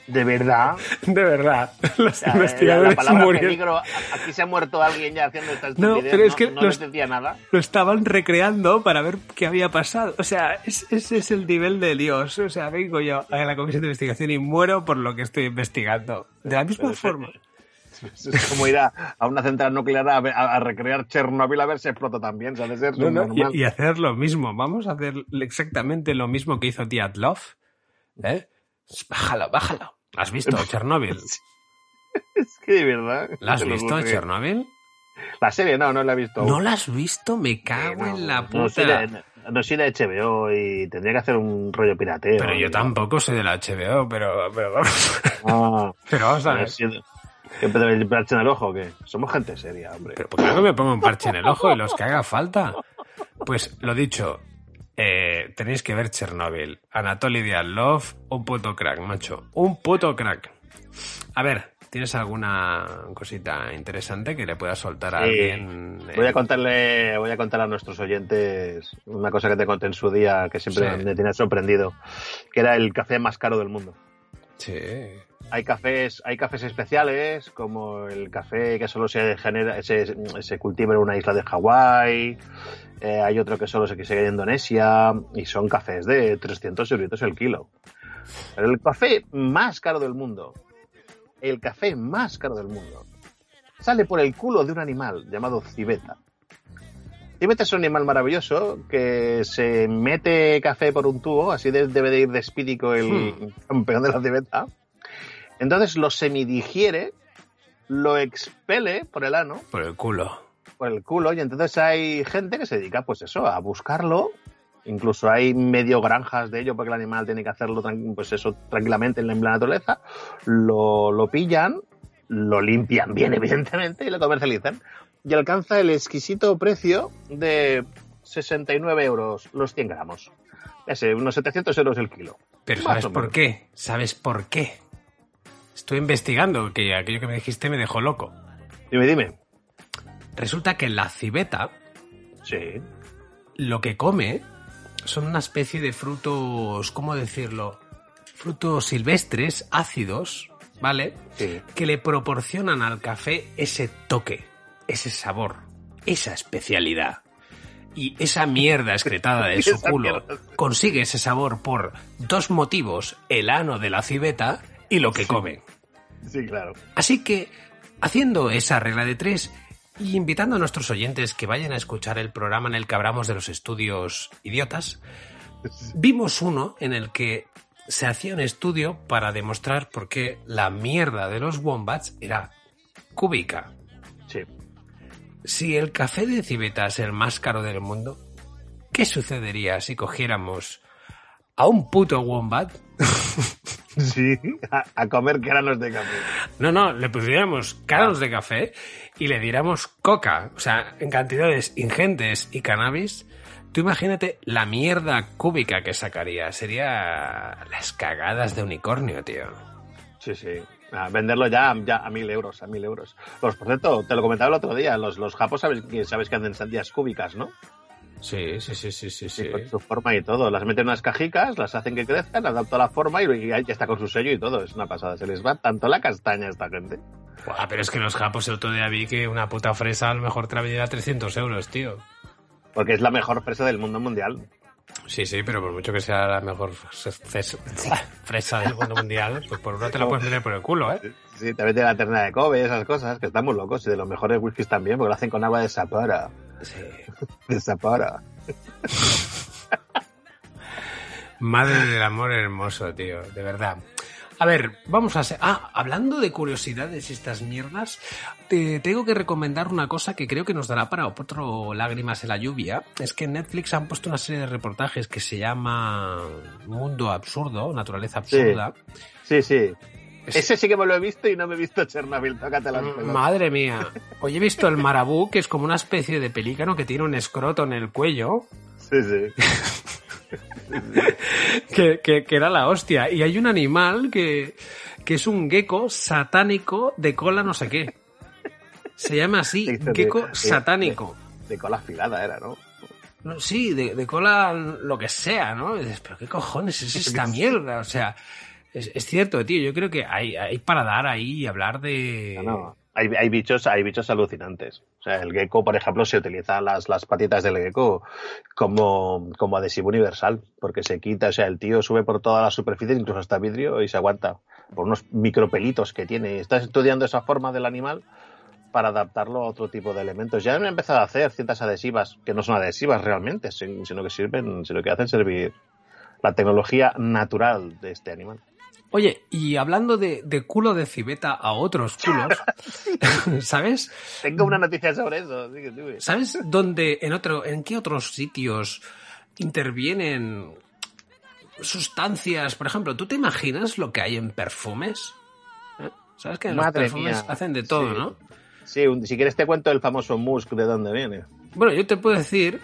B: ¿De verdad?
A: De verdad. Los
B: La,
A: investigadores
B: la palabra
A: murieron.
B: peligro, aquí se ha muerto alguien ya haciendo esta
A: No, pero es que
B: no,
A: los-
B: les decía nada.
A: Lo estaban recreando para ver qué había pasado. O sea, es- ese es el nivel de Dios. O sea, vengo yo a la comisión de investigación y muero por lo que estoy investigando. De la misma forma.
B: Es como ir a, a una central nuclear a, ver- a- a recrear Chernobyl a ver si explota también, ¿sabes? Es
A: No, no, y hacer lo mismo. Vamos a hacer exactamente lo mismo que hizo Diatlov. ¿Eh? Bájalo, bájalo. ¿La has visto, [LAUGHS] Chernobyl?
B: Es que de verdad.
A: ¿La has visto,
B: que-
A: Chernobyl?
B: La serie no, no la he visto.
A: ¿No la has visto? Me cago
B: no,
A: en la
B: no,
A: puta.
B: no soy de HBO y tendría que hacer un rollo pirateo.
A: Pero yo tampoco soy de la HBO, pero, pero,
B: Ah, [LAUGHS]
A: pero vamos a ver.
B: ¿Qué pedo el parche en el ojo o qué? Somos gente seria, hombre.
A: Pero ¿por qué no me pongo un parche en el ojo y los que haga falta? Pues lo dicho, eh, tenéis que ver Chernobyl. Anatoly Dialov, un puto crack, macho. Un puto crack. A ver, ¿tienes alguna cosita interesante que le pueda soltar a
B: Sí.
A: alguien? eh,
B: Voy a contarle, voy a contar a nuestros oyentes una cosa que te conté en su día que siempre
A: Sí.
B: me tiene sorprendido, que era el café más caro del mundo.
A: Sí.
B: Hay cafés, hay cafés especiales, como el café que solo se genera, se, se cultiva en una isla de Hawái, eh, hay otro que solo se sigue en Indonesia, y son cafés de 300 euros el kilo. Pero el café más caro del mundo, el café más caro del mundo, sale por el culo de un animal llamado civeta. Civeta es un animal maravilloso que se mete café por un tubo, así de- debe de ir despídico el
A: Hmm.
B: campeón de la civeta. Entonces lo semidigiere, lo expele por el ano,
A: Por el culo.
B: Por el culo, y entonces hay gente que se dedica, pues eso, a buscarlo. Incluso hay medio granjas de ello porque el animal tiene que hacerlo pues eso, tranquilamente en la, naturaleza. Lo, lo pillan, lo limpian bien, [LAUGHS] evidentemente, y lo comercializan. Y alcanza el exquisito precio de 69 euros los 100 gramos. Ese, unos 700 euros el kilo.
A: Pero
B: Más
A: ¿sabes por qué? ¿Sabes por qué? Estoy investigando, que aquello que me dijiste me dejó loco.
B: Dime, dime.
A: Resulta que la civeta
B: Sí.
A: lo que come son una especie de frutos, ¿cómo decirlo? Frutos silvestres, ácidos, ¿vale?
B: Sí.
A: Que le proporcionan al café ese toque, ese sabor, esa especialidad. Y esa mierda excretada de [LAUGHS] su culo
B: mierda.
A: consigue ese sabor por dos motivos, el ano de la civeta y lo que come.
B: Sí, claro.
A: Así que, haciendo esa regla de tres y invitando a nuestros oyentes que vayan a escuchar el programa en el que hablamos de los estudios idiotas, [LAUGHS] vimos uno en el que se hacía un estudio para demostrar por qué la mierda de los wombats era cúbica.
B: Sí.
A: Si el café de civeta es el más caro del mundo, ¿qué sucedería si cogiéramos a un puto wombat [LAUGHS]
B: Sí, a, a comer granos de café.
A: No, no, le pusiéramos granos de café y le diéramos coca, o sea, en cantidades ingentes y cannabis. Tú imagínate la mierda cúbica que sacaría. Sería las cagadas de unicornio, tío.
B: Sí, sí. A venderlo ya, ya a mil euros, a mil euros. Pues por cierto, te lo comentaba el otro día, los, los japos sabes que hacen sandías cúbicas, ¿no?
A: Sí, sí, sí, sí, sí, sí.
B: Con su forma y todo. Las meten en unas cajicas, las hacen que crezcan, adaptan la forma y, ya está con su sello y todo. Es una pasada. Se les va tanto la castaña a esta gente.
A: Buah, pero es que los japos el otro día vi que una puta fresa a lo mejor te la vendía a 300 euros, tío.
B: Porque es la mejor fresa del mundo mundial.
A: Sí, sí, pero por mucho que sea la mejor fres- [LAUGHS] fresa del mundo mundial, pues por una te la puedes meter por el culo, ¿eh?
B: Sí, te meten la terna de Kobe y esas cosas, que están muy locos. Y de los mejores whiskies también, porque lo hacen con agua de Sapporo.
A: Sí. [LAUGHS]
B: De Sapporo.
A: Madre del amor hermoso, tío, de verdad. A ver, vamos a ser... Ah, hablando de curiosidades y estas mierdas, te tengo que recomendar una cosa que creo que nos dará para otro Lágrimas en la lluvia. Es que en Netflix han puesto una serie de reportajes que se llama Mundo Absurdo, Naturaleza Absurda.
B: Sí, sí.
A: Es-
B: Ese sí que me lo he visto y no me he visto Chernobyl. Tócate las pelotas.
A: Madre mía. Hoy he visto el marabú, que es como una especie de pelícano que tiene un escroto en el cuello.
B: Sí, sí. [LAUGHS]
A: que, que- que era la hostia. Y hay un animal que, que es un gecko satánico de cola no sé qué. Se llama así,
B: de-
A: gecko
B: de-
A: satánico.
B: De cola afilada era, ¿no?
A: No, sí, de, de cola lo que sea, ¿no? Y dices, pero qué cojones es [LAUGHS] esta mierda, o sea, es, cierto, tío, yo creo que hay, hay para dar ahí y hablar de...
B: No, no. Hay, hay bichos, hay bichos alucinantes. O sea, el gecko, por ejemplo, se utiliza las, patitas del gecko como, como adhesivo universal, porque se quita, o sea, el tío sube por toda la superficie, incluso hasta vidrio, y se aguanta por unos micropelitos que tiene. Estás estudiando esa forma del animal para adaptarlo a otro tipo de elementos. Ya han empezado a hacer ciertas adhesivas, que no son adhesivas realmente, sin- sino que sirven, sino que hacen servir la tecnología natural de este animal.
A: Oye, y hablando de, de culo de civeta a otros culos, [LAUGHS] [LAUGHS] ¿sabes?
B: Tengo una noticia sobre eso. así que
A: ¿Sabes dónde, en otro, en qué otros sitios intervienen sustancias. Por ejemplo, ¿tú te imaginas lo que hay en perfumes? ¿Eh? ¿Sabes que en los perfumes
B: mía.
A: hacen de todo,
B: Sí.
A: no?
B: Sí, un- si quieres te cuento el famoso musk de dónde viene.
A: Bueno, yo te puedo decir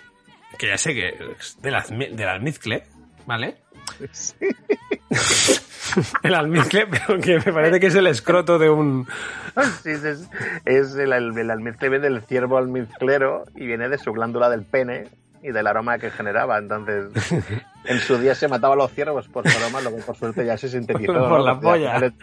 A: que ya sé que es del, almi- del almizcle, ¿vale? [LAUGHS] [LAUGHS] el almizcle, pero que me parece que es el escroto de un...
B: Sí, es, el, el, almizcle del ciervo almizclero y viene de su glándula del pene y del aroma que generaba. Entonces, [LAUGHS] en su día se mataba a los ciervos por su aroma, lo que por suerte ya se sintetizó.
A: Por
B: ¿no?
A: la polla.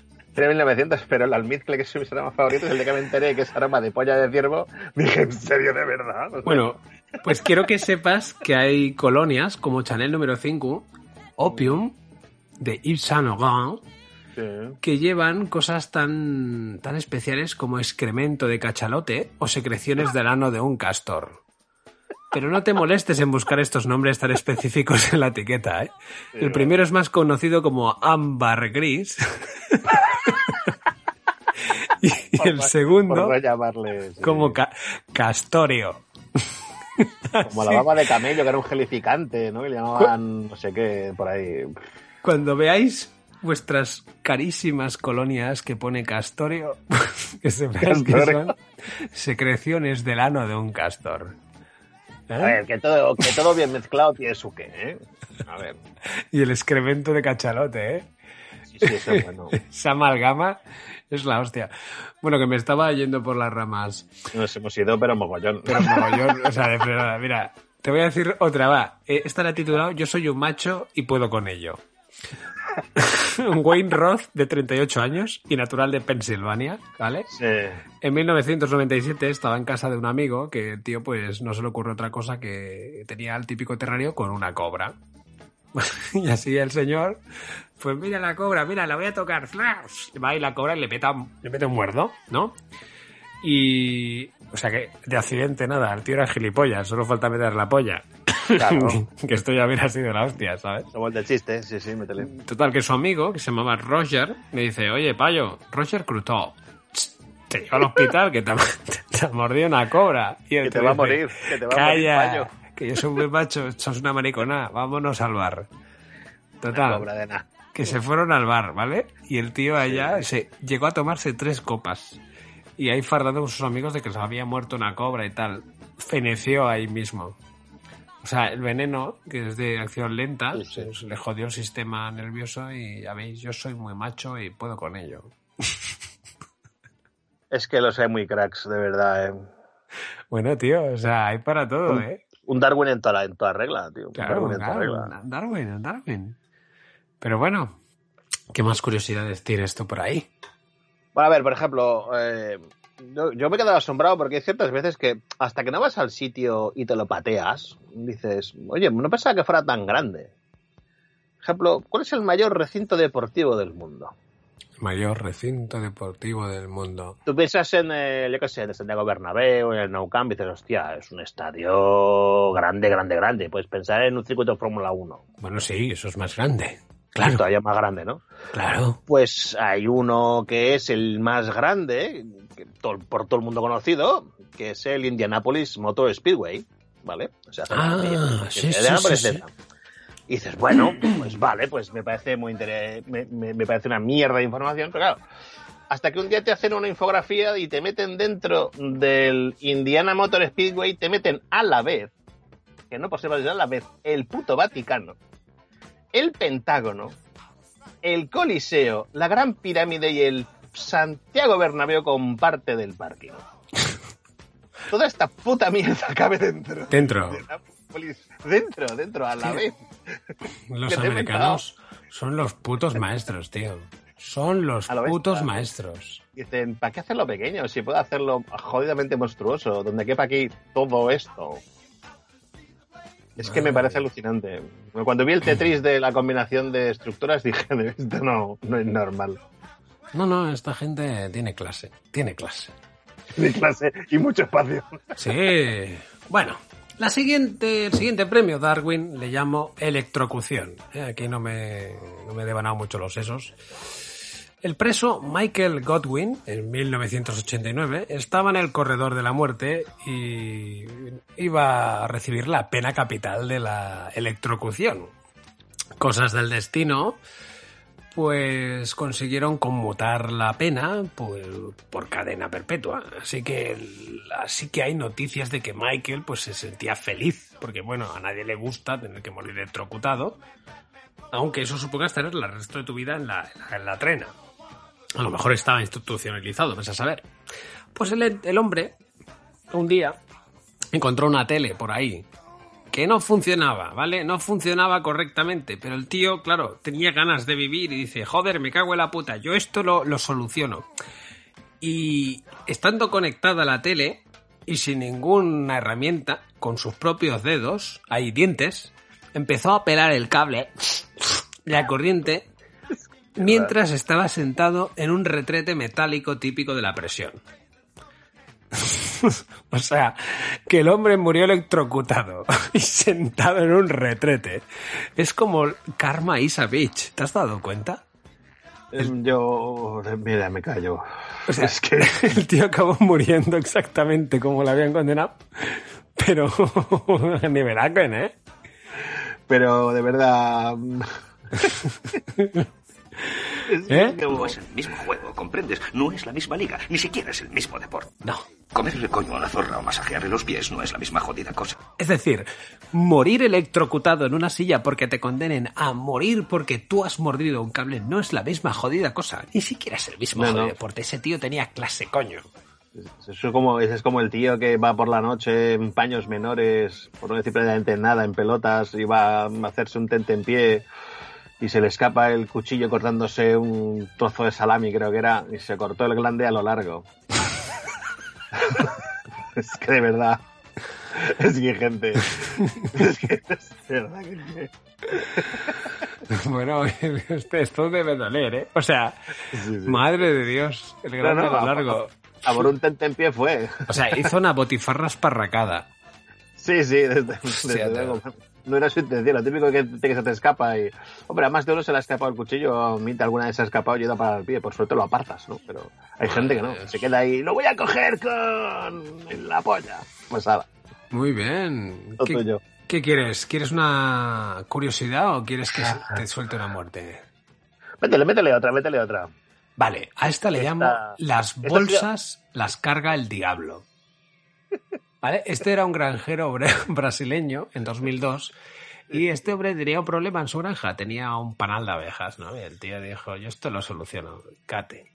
B: 1900, pero el almizcle, que es mi aroma favorito, es el de que me enteré que es aroma de polla de ciervo. Dije, ¿en serio, de verdad? O sea,
A: Bueno, pues quiero que sepas que hay colonias como Chanel número 5, Opium, de Yves Saint Laurent,
B: sí.
A: que llevan cosas tan, tan especiales como excremento de cachalote o secreciones del ano de un castor. Pero no te molestes en buscar estos nombres tan específicos en la etiqueta, ¿eh? El primero es más conocido como ámbar gris. [LAUGHS] y el segundo
B: llamarle. sí.
A: como ca- castorio.
B: Como la baba de camello, que era un gelificante, ¿no? Que le llamaban, no sé qué, por ahí.
A: Cuando veáis vuestras carísimas colonias que pone castorio, [LAUGHS] que sepáis que son secreciones del ano de un castor. ¿Eh?
B: A ver, que todo, que todo bien mezclado tiene su qué, ¿eh? A ver. [LAUGHS]
A: Y el excremento de cachalote, ¿eh?
B: Sí, bueno. [LAUGHS]
A: Esa amalgama es la hostia. Bueno, que me estaba yendo por las ramas.
B: Nos hemos ido, pero mogollón.
A: Pero mogollón, o sea, de frenada. Mira, te voy a decir otra, va. Eh, Esta la he titulado Yo soy un macho y puedo con ello. [LAUGHS] Wayne Roth, de 38 años y natural de Pensilvania, ¿vale?
B: Sí.
A: En 1997 estaba en casa de un amigo que el tío pues no se le ocurre otra cosa que tenía el típico terrario con una cobra. [LAUGHS] y así el señor, pues mira la cobra, mira, la voy a tocar. Va y la cobra y le mete, un- le mete un muerdo, ¿no? Y... O sea que de accidente nada, el tío era gilipollas, solo falta meter la polla.
B: Claro. [LAUGHS]
A: que esto ya hubiera sido la hostia, ¿sabes?
B: Somos del chiste, sí, sí, métele.
A: Total, que su amigo, que se llamaba Roger, me dice, oye, payo, Roger Crutó, te llevo al hospital que te, ha- te ha mordido una cobra. Y
B: Que te
A: te
B: va a morir, que te va a morir, payo".
A: que yo soy un buen macho, sos una maricona, vámonos al bar. Total,
B: de
A: que se fueron al bar, ¿vale? Y el tío allá se llegó a tomarse tres copas. Y ahí fardando con sus amigos de que se había muerto una cobra y tal. Feneció ahí mismo. O sea, el veneno, que es de acción lenta,
B: Sí, sí.
A: pues, le jodió el sistema nervioso y ya veis, yo soy muy macho y puedo con ello. [LAUGHS]
B: Es que los hay muy cracks, de verdad, ¿eh?
A: Bueno, tío, o sea, hay para todo,
B: Un-
A: ¿eh?
B: Un Darwin en toda, en toda regla, tío. Un
A: Claro,
B: Darwin en toda
A: claro,
B: regla.
A: Darwin, Darwin. Pero bueno, ¿qué más curiosidades tienes tú por ahí?
B: Bueno, a ver, por ejemplo, eh, yo, yo me he quedado asombrado porque hay ciertas veces que hasta que no vas al sitio y te lo pateas, dices, oye, no pensaba que fuera tan grande. Por ejemplo, ¿cuál es el mayor recinto deportivo del mundo?
A: Mayor recinto deportivo del mundo.
B: Tú piensas en, eh, yo qué sé, en el Santiago Bernabéu, en el Nou Camp, y dices, hostia, es un estadio grande, grande, grande. Puedes pensar en un circuito de Fórmula 1.
A: Bueno, sí, eso es más grande.
B: Claro, Todavía más grande, ¿no?
A: claro.
B: Pues hay uno que es el más grande, que por todo el mundo conocido, que es el Indianapolis Motor Speedway, ¿vale? O sea,
A: Ah, sí, sí, sí.
B: Y dices, bueno, pues vale, pues me parece muy inter- me, me- me parece una mierda de información, pero claro, hasta que un día te hacen una infografía y te meten dentro del Indiana Motor Speedway, te meten a la vez, que no posee a la vez, el puto Vaticano, el Pentágono, el Coliseo, la Gran Pirámide y el Santiago Bernabéu con parte del parking. Toda esta puta mierda cabe dentro.
A: Dentro.
B: de. Dentro, dentro, a la vez.
A: Los [LAUGHS] americanos son los putos maestros, tío. Son los putos maestros.
B: Dicen, ¿para qué hacerlo pequeño? Si puedo hacerlo jodidamente monstruoso, donde quepa aquí todo esto. Es que me parece alucinante. Cuando vi el Tetris de la combinación de estructuras [LAUGHS] dije, esto no, no es normal.
A: No, no, esta gente tiene clase. Tiene clase.
B: De clase y mucho espacio.
A: Sí. Bueno, la siguiente, el siguiente premio Darwin le llamo electrocución. Eh, Aquí no me, no me he devanado mucho los sesos. El preso Michael Godwin, en 1989, estaba en el corredor de la muerte y iba a recibir la pena capital de la electrocución. Cosas del destino, pues consiguieron conmutar la pena por cadena perpetua. Así que, así que hay noticias de que Michael pues, se sentía feliz, porque bueno, a nadie le gusta tener que morir electrocutado, aunque eso suponga estar el resto de tu vida en la, en la trena. A lo mejor estaba institucionalizado, vas a saber. Pues el, el hombre, un día, encontró una tele por ahí que no funcionaba, ¿vale? No funcionaba correctamente, pero el tío, claro, tenía ganas de vivir y dice, joder, me cago en la puta, yo esto lo, lo soluciono. Y estando conectada a la tele y sin ninguna herramienta, con sus propios dedos, hay dientes, empezó a pelar el cable, [SNIFFS] la corriente, mientras estaba sentado en un retrete metálico típico de la presión. [LAUGHS] o sea, que el hombre murió electrocutado [LAUGHS] y sentado en un retrete. Es como Karma Isa Beach. ¿Te has dado cuenta?
B: Yo, mira, me callo.
A: O sea, [LAUGHS] es que el tío acabó muriendo exactamente como lo habían condenado, pero ni Veraken, ¿eh?
B: Pero de verdad.
A: ¿Eh?
D: No es el mismo juego, ¿comprendes? No es la misma liga, ni siquiera es el mismo deporte.
A: No.
D: Comerle coño a una zorra o masajearle los pies no es la misma jodida cosa.
A: Es decir, morir electrocutado en una silla porque te condenen a morir porque tú has mordido un cable no es la misma jodida cosa. Ni siquiera es el mismo
B: No,
A: jodido
B: no.
A: deporte. Ese tío tenía clase, coño.
B: Eso es como, ese es como el tío que va por la noche en paños menores, por no decir prácticamente nada, en pelotas, y va a hacerse un tente en pie y se le escapa el cuchillo cortándose un trozo de salami, creo que era, y se cortó el glande a lo largo. [LAUGHS] es que de verdad. Es que gente. Es que es de verdad que.
A: Bueno, [LAUGHS] este- esto debe doler, ¿eh? O sea,
B: Sí, sí.
A: madre de Dios, el
B: No, no,
A: a lo
B: a-
A: largo.
B: A por un tente en pie fue.
A: O sea, hizo una botifarra esparracada.
B: Sí, sí, desde, desde
A: Hostia,
B: luego. No era su intención, lo típico que, que se te escapa y... Hombre, a más de uno se le ha escapado el cuchillo, a mí alguna vez se ha escapado y he ido para el pie, por suerte lo apartas, ¿no? Pero hay gente que no, se queda ahí, lo voy a coger con la polla. Pues nada,
A: Muy bien.
B: lo
A: ¿Qué,
B: tuyo.
A: qué quieres? ¿Quieres una curiosidad o quieres que [LAUGHS] te suelte una muerte?
B: Métele, métele otra, métele otra.
A: Vale, a esta le
B: Esta-
A: llamo las
B: esta
A: bolsas las carga el diablo. [LAUGHS] ¿Vale? Este era un granjero [LAUGHS] brasileño en 2002 y este hombre tenía un problema en su granja, tenía un panal de abejas, ¿no? Y el tío dijo, yo esto lo soluciono, cate.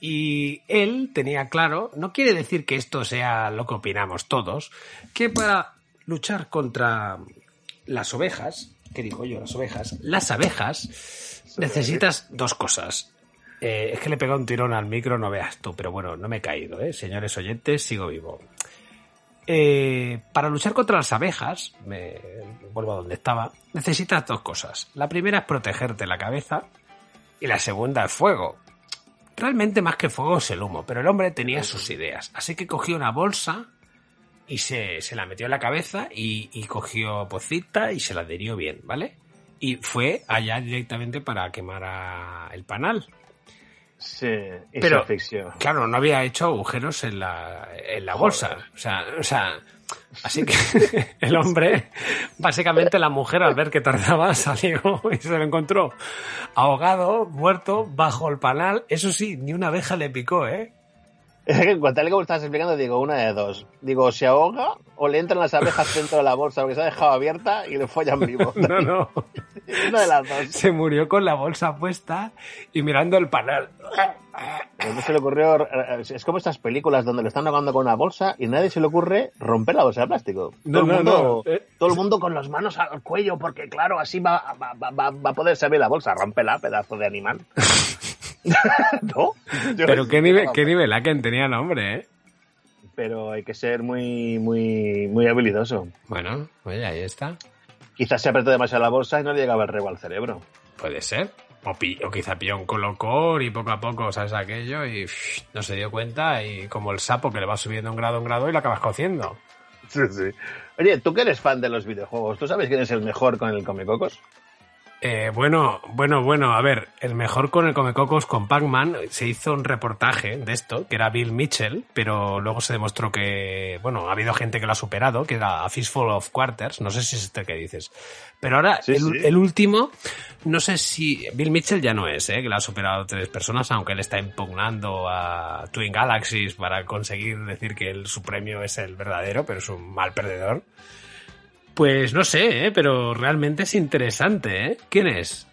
A: Y él tenía claro, no quiere decir que esto sea lo que opinamos todos, que para luchar contra las ovejas, ¿qué digo yo? Las ovejas, las abejas, necesitas dos cosas. Eh, es que le pegado un tirón al micro, no veas tú, pero bueno, no me he caído, ¿eh? Señores oyentes, sigo vivo. Eh, para luchar contra las abejas, me vuelvo a donde estaba, necesitas dos cosas. La primera es protegerte la cabeza y la segunda es fuego. Realmente más que fuego es el humo, pero el hombre tenía sus ideas. Así que cogió una bolsa y se, se la metió en la cabeza y, cogió pocita y se la adherió bien, ¿vale? Y fue allá directamente para quemar a el panal.
B: Sí,
A: Pero-
B: asfixió.
A: Claro, no había hecho agujeros en la, en la bolsa. O sea, o sea, así que [LAUGHS] el hombre, básicamente la mujer al ver que tardaba [LAUGHS] salió y se lo encontró ahogado, muerto, bajo el panal. Eso sí, ni una abeja le picó, ¿eh?
B: Es [LAUGHS] que en cuanto a lo que estabas explicando, digo, una de dos. Digo, se ahoga o le entran las abejas dentro de la bolsa porque se ha dejado abierta y le follan vivo. [LAUGHS]
A: No, no. [LAUGHS]
B: Una de las dos.
A: Se murió con la bolsa puesta y mirando el panal.
B: No se le ocurrió. eh, Es como estas películas donde le están ahogando con una bolsa y nadie se le ocurre romper la bolsa de plástico.
A: No,
B: todo,
A: no,
B: el mundo,
A: no. Eh,
B: todo el mundo con las manos al cuello, porque claro, así va, va, va- va- a poder servir la bolsa. Rómpela, pedazo de animal. [LAUGHS] ¿No? Yo
A: Pero qué nivel, qué nivel Aken tenía nombre, ¿eh?
B: Pero hay que ser muy, muy, muy habilidoso.
A: Bueno, oye, ahí está.
B: Quizás se apretó demasiado la bolsa y no le llegaba el rebo al cerebro.
A: Puede ser. O, pi- o quizá pilló un colocor y poco a poco, ¿sabes aquello? Y uff, no se dio cuenta y como el sapo que le va subiendo un grado un grado y lo acabas cociendo.
B: Sí, sí. Oye, tú que eres fan de los videojuegos, ¿tú sabes quién es el mejor con el Comecocos?
A: Eh, bueno, bueno, bueno, a ver, el mejor con el Comecocos con Pac-Man se hizo un reportaje de esto, que era Bill Mitchell, pero luego se demostró que, bueno, ha habido gente que lo ha superado, que era A Fistful of Quarters, no sé si es este que dices. Pero ahora,
B: Sí,
A: el,
B: sí.
A: el último, no sé si. Bill Mitchell ya no es, ¿eh? que lo ha superado tres personas, aunque él está impugnando a Twin Galaxies para conseguir decir que el, su premio es el verdadero, pero es un mal perdedor. Pues no sé, ¿eh? pero realmente es interesante, ¿eh? ¿Quién es?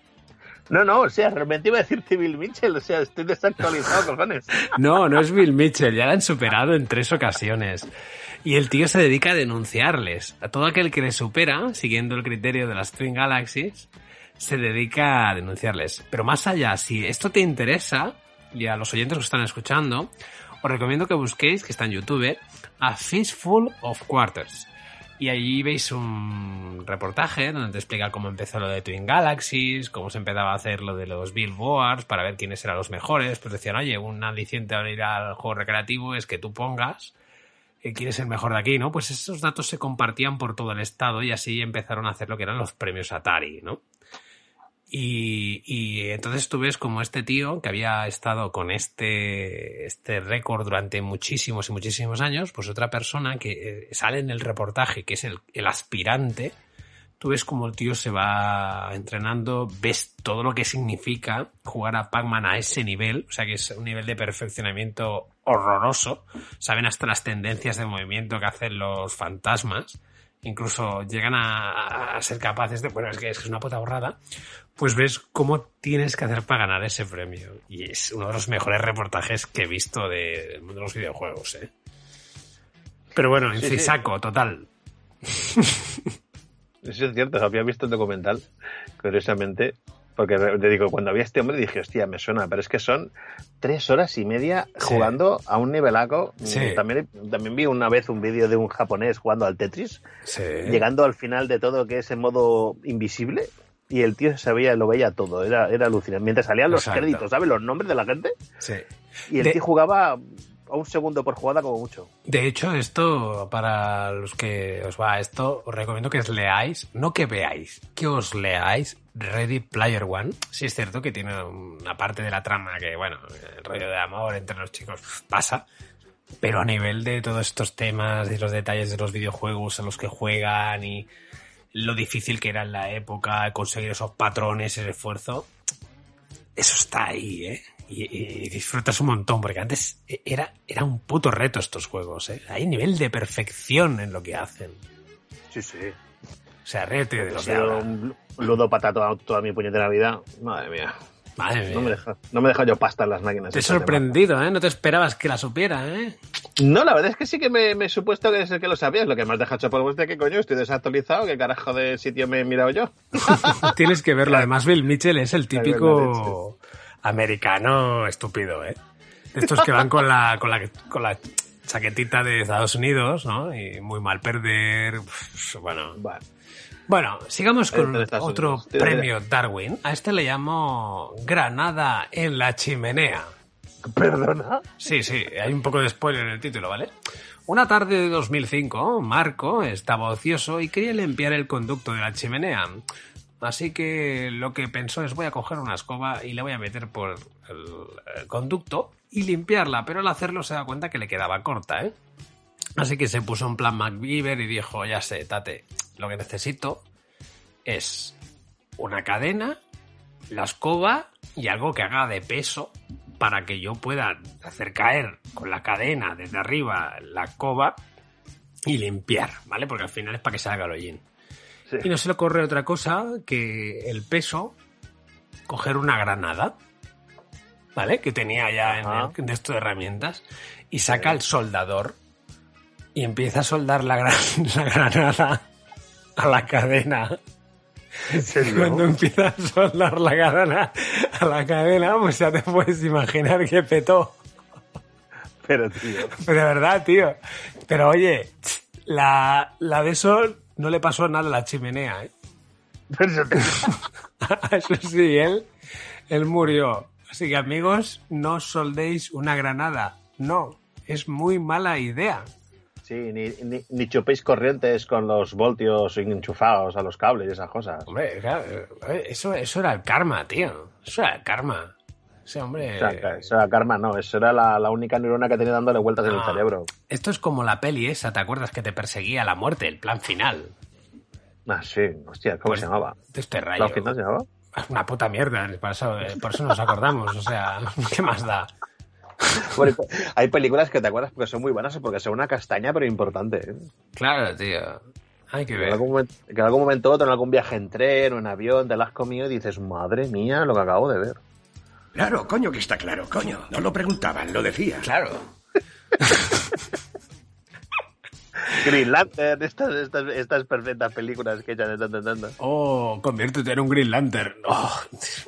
B: No, no, o sea, realmente iba a decirte Bill Mitchell, o sea, estoy desactualizado, [LAUGHS] cojones.
A: No, no es Bill Mitchell, ya la han superado en tres ocasiones. Y el tío se dedica a denunciarles. A todo aquel que le supera, siguiendo el criterio de las Twin Galaxies, se dedica a denunciarles. Pero más allá, si esto te interesa, y a los oyentes que están escuchando, os recomiendo que busquéis, que está en YouTube, A Fistful of Quarters. Y allí veis un reportaje donde te explica cómo empezó lo de Twin Galaxies, cómo se empezaba a hacer lo de los Billboards para ver quiénes eran los mejores. Pues decían, oye, un aliciente a ir al juego recreativo es que tú pongas eh, quién es el mejor de aquí, ¿no? Pues esos datos se compartían por todo el estado y así empezaron a hacer lo que eran los premios Atari, ¿no? Y, y entonces tú ves como este tío que había estado con este, este récord durante muchísimos y muchísimos años, pues otra persona que eh, sale en el reportaje, que es el, el aspirante, tú ves como el tío se va entrenando, ves todo lo que significa jugar a Pac-Man a ese nivel, o sea que es un nivel de perfeccionamiento horroroso, saben hasta las tendencias de movimiento que hacen los fantasmas, incluso llegan a, a ser capaces de, bueno, es que es una puta borrada, pues ves cómo tienes que hacer para ganar ese premio. Y es uno de los mejores reportajes que he visto de- del mundo de los videojuegos, ¿eh? Pero bueno, en
B: Sí, sí.
A: saco, total. [LAUGHS]
B: Eso es cierto, había visto el documental, curiosamente, porque te digo, cuando había este hombre dije, hostia, me suena, pero es que son tres horas y media
A: Sí.
B: jugando a un nivelaco.
A: Sí.
B: Mm, También, también vi una vez un vídeo de un japonés jugando al Tetris,
A: Sí.
B: llegando al final de todo, que es en modo invisible, y el tío sabía, lo veía todo, era, era alucinante. Mientras salían los
A: Exacto.
B: créditos, ¿sabes? Los nombres de la gente,
A: Sí.
B: y el
A: De-
B: tío jugaba a un segundo por jugada como mucho.
A: De hecho, esto, para los que os va esto, os recomiendo que os leáis, no que veáis, que os leáis Ready Player One. Sí es cierto que tiene una parte de la trama que, bueno, el rollo de amor entre los chicos pasa, pero a nivel de todos estos temas y los detalles de los videojuegos a los que juegan y lo difícil que era en la época conseguir esos patrones, ese esfuerzo, eso está ahí, ¿eh? Y, y disfrutas un montón, porque antes era, era un puto reto estos juegos, ¿eh? Hay nivel de perfección en lo que hacen.
B: Sí, sí.
A: O sea, ríete de
B: sido
A: ahora.
B: un ludo patato toda mi puñetera vida. Madre mía.
A: Madre
B: No me
A: mía.
B: deja, no me deja yo pasta en las máquinas.
A: Te he
B: tema.
A: sorprendido, ¿eh? No te esperabas que la supiera, ¿eh?
B: No, la verdad es que sí que me, me he supuesto que es el que lo sabías. Lo que más deja es de qué coño estoy desactualizado. ¿Qué carajo de sitio me he mirado yo? [LAUGHS]
A: Tienes que verlo. [LAUGHS] Además, Bill Mitchell es el típico americano estúpido, ¿eh? De estos que van con la, con la, con la chaquetita de Estados Unidos, ¿no? Y muy mal perder. Uf, Bueno.
B: Vale.
A: Bueno, sigamos con otro
B: Unidos.
A: Premio Darwin. A este le llamo Granada en la chimenea.
B: ¿Perdona?
A: Sí, sí, hay un poco de spoiler en el título, ¿vale? Una tarde de 2005, Marco estaba ocioso y quería limpiar el conducto de la chimenea. Así que lo que pensó es voy a coger una escoba y le voy a meter por el, el conducto y limpiarla, pero al hacerlo se da cuenta que le quedaba corta, ¿eh? Así que se puso en plan MacGyver y dijo, ya sé, tate, lo que necesito es una cadena, la escoba y algo que haga de peso para que yo pueda hacer caer con la cadena desde arriba la escoba y limpiar, ¿vale? Porque al final es para que salga el hollín.
B: Sí.
A: Y no se le ocurre otra cosa que el peso, coger una granada, ¿vale? Que tenía ya en el de esto de herramientas, y saca el soldador y empieza a soldar la, gran- [LAUGHS] la granada a la cadena. Cuando empieza a soldar la cadena a la cadena, pues ya te puedes imaginar que petó.
B: Pero, tío.
A: Pero de verdad, tío. Pero oye, la, la de eso no le pasó nada a la chimenea, ¿eh? [LAUGHS] Eso sí, él, él murió. Así que amigos, no soldéis una granada. No, es muy mala idea.
B: Sí, ni, ni, ni chupéis corrientes con los voltios enchufados a los cables y esas cosas.
A: Hombre, claro, eh, eso, eso era el karma, tío. Eso era el karma. Ese hombre.
B: O sea, eso era karma, no. Eso era la, la única neurona que tenía dándole vueltas en el
A: No.
B: cerebro.
A: Esto es como la peli esa, ¿te acuerdas que te perseguía la muerte, el plan final?
B: Ah, sí. Hostia, ¿cómo
A: Pues,
B: se llamaba?
A: De este rayo.
B: ¿La final se llamaba?
A: Una puta mierda, por eso, eh, por eso nos acordamos, o sea, [LAUGHS] ¿qué más da?
B: Bueno, hay películas que te acuerdas porque son muy buenas o porque son una castaña, pero importante. ¿eh?
A: Claro, tío. Hay que
B: Que en,
A: ver.
B: algún momento, que en algún momento otro, en algún viaje en tren o en avión, te la has comido y dices, madre mía, lo que acabo de ver.
D: Claro, coño que está claro, coño. No lo preguntaban, lo decía.
A: Claro. [LAUGHS]
B: Green Lantern, estas, estas, estas perfectas películas que echan de tanto en tanto.
A: Oh, conviértete en un Green Lantern. Oh,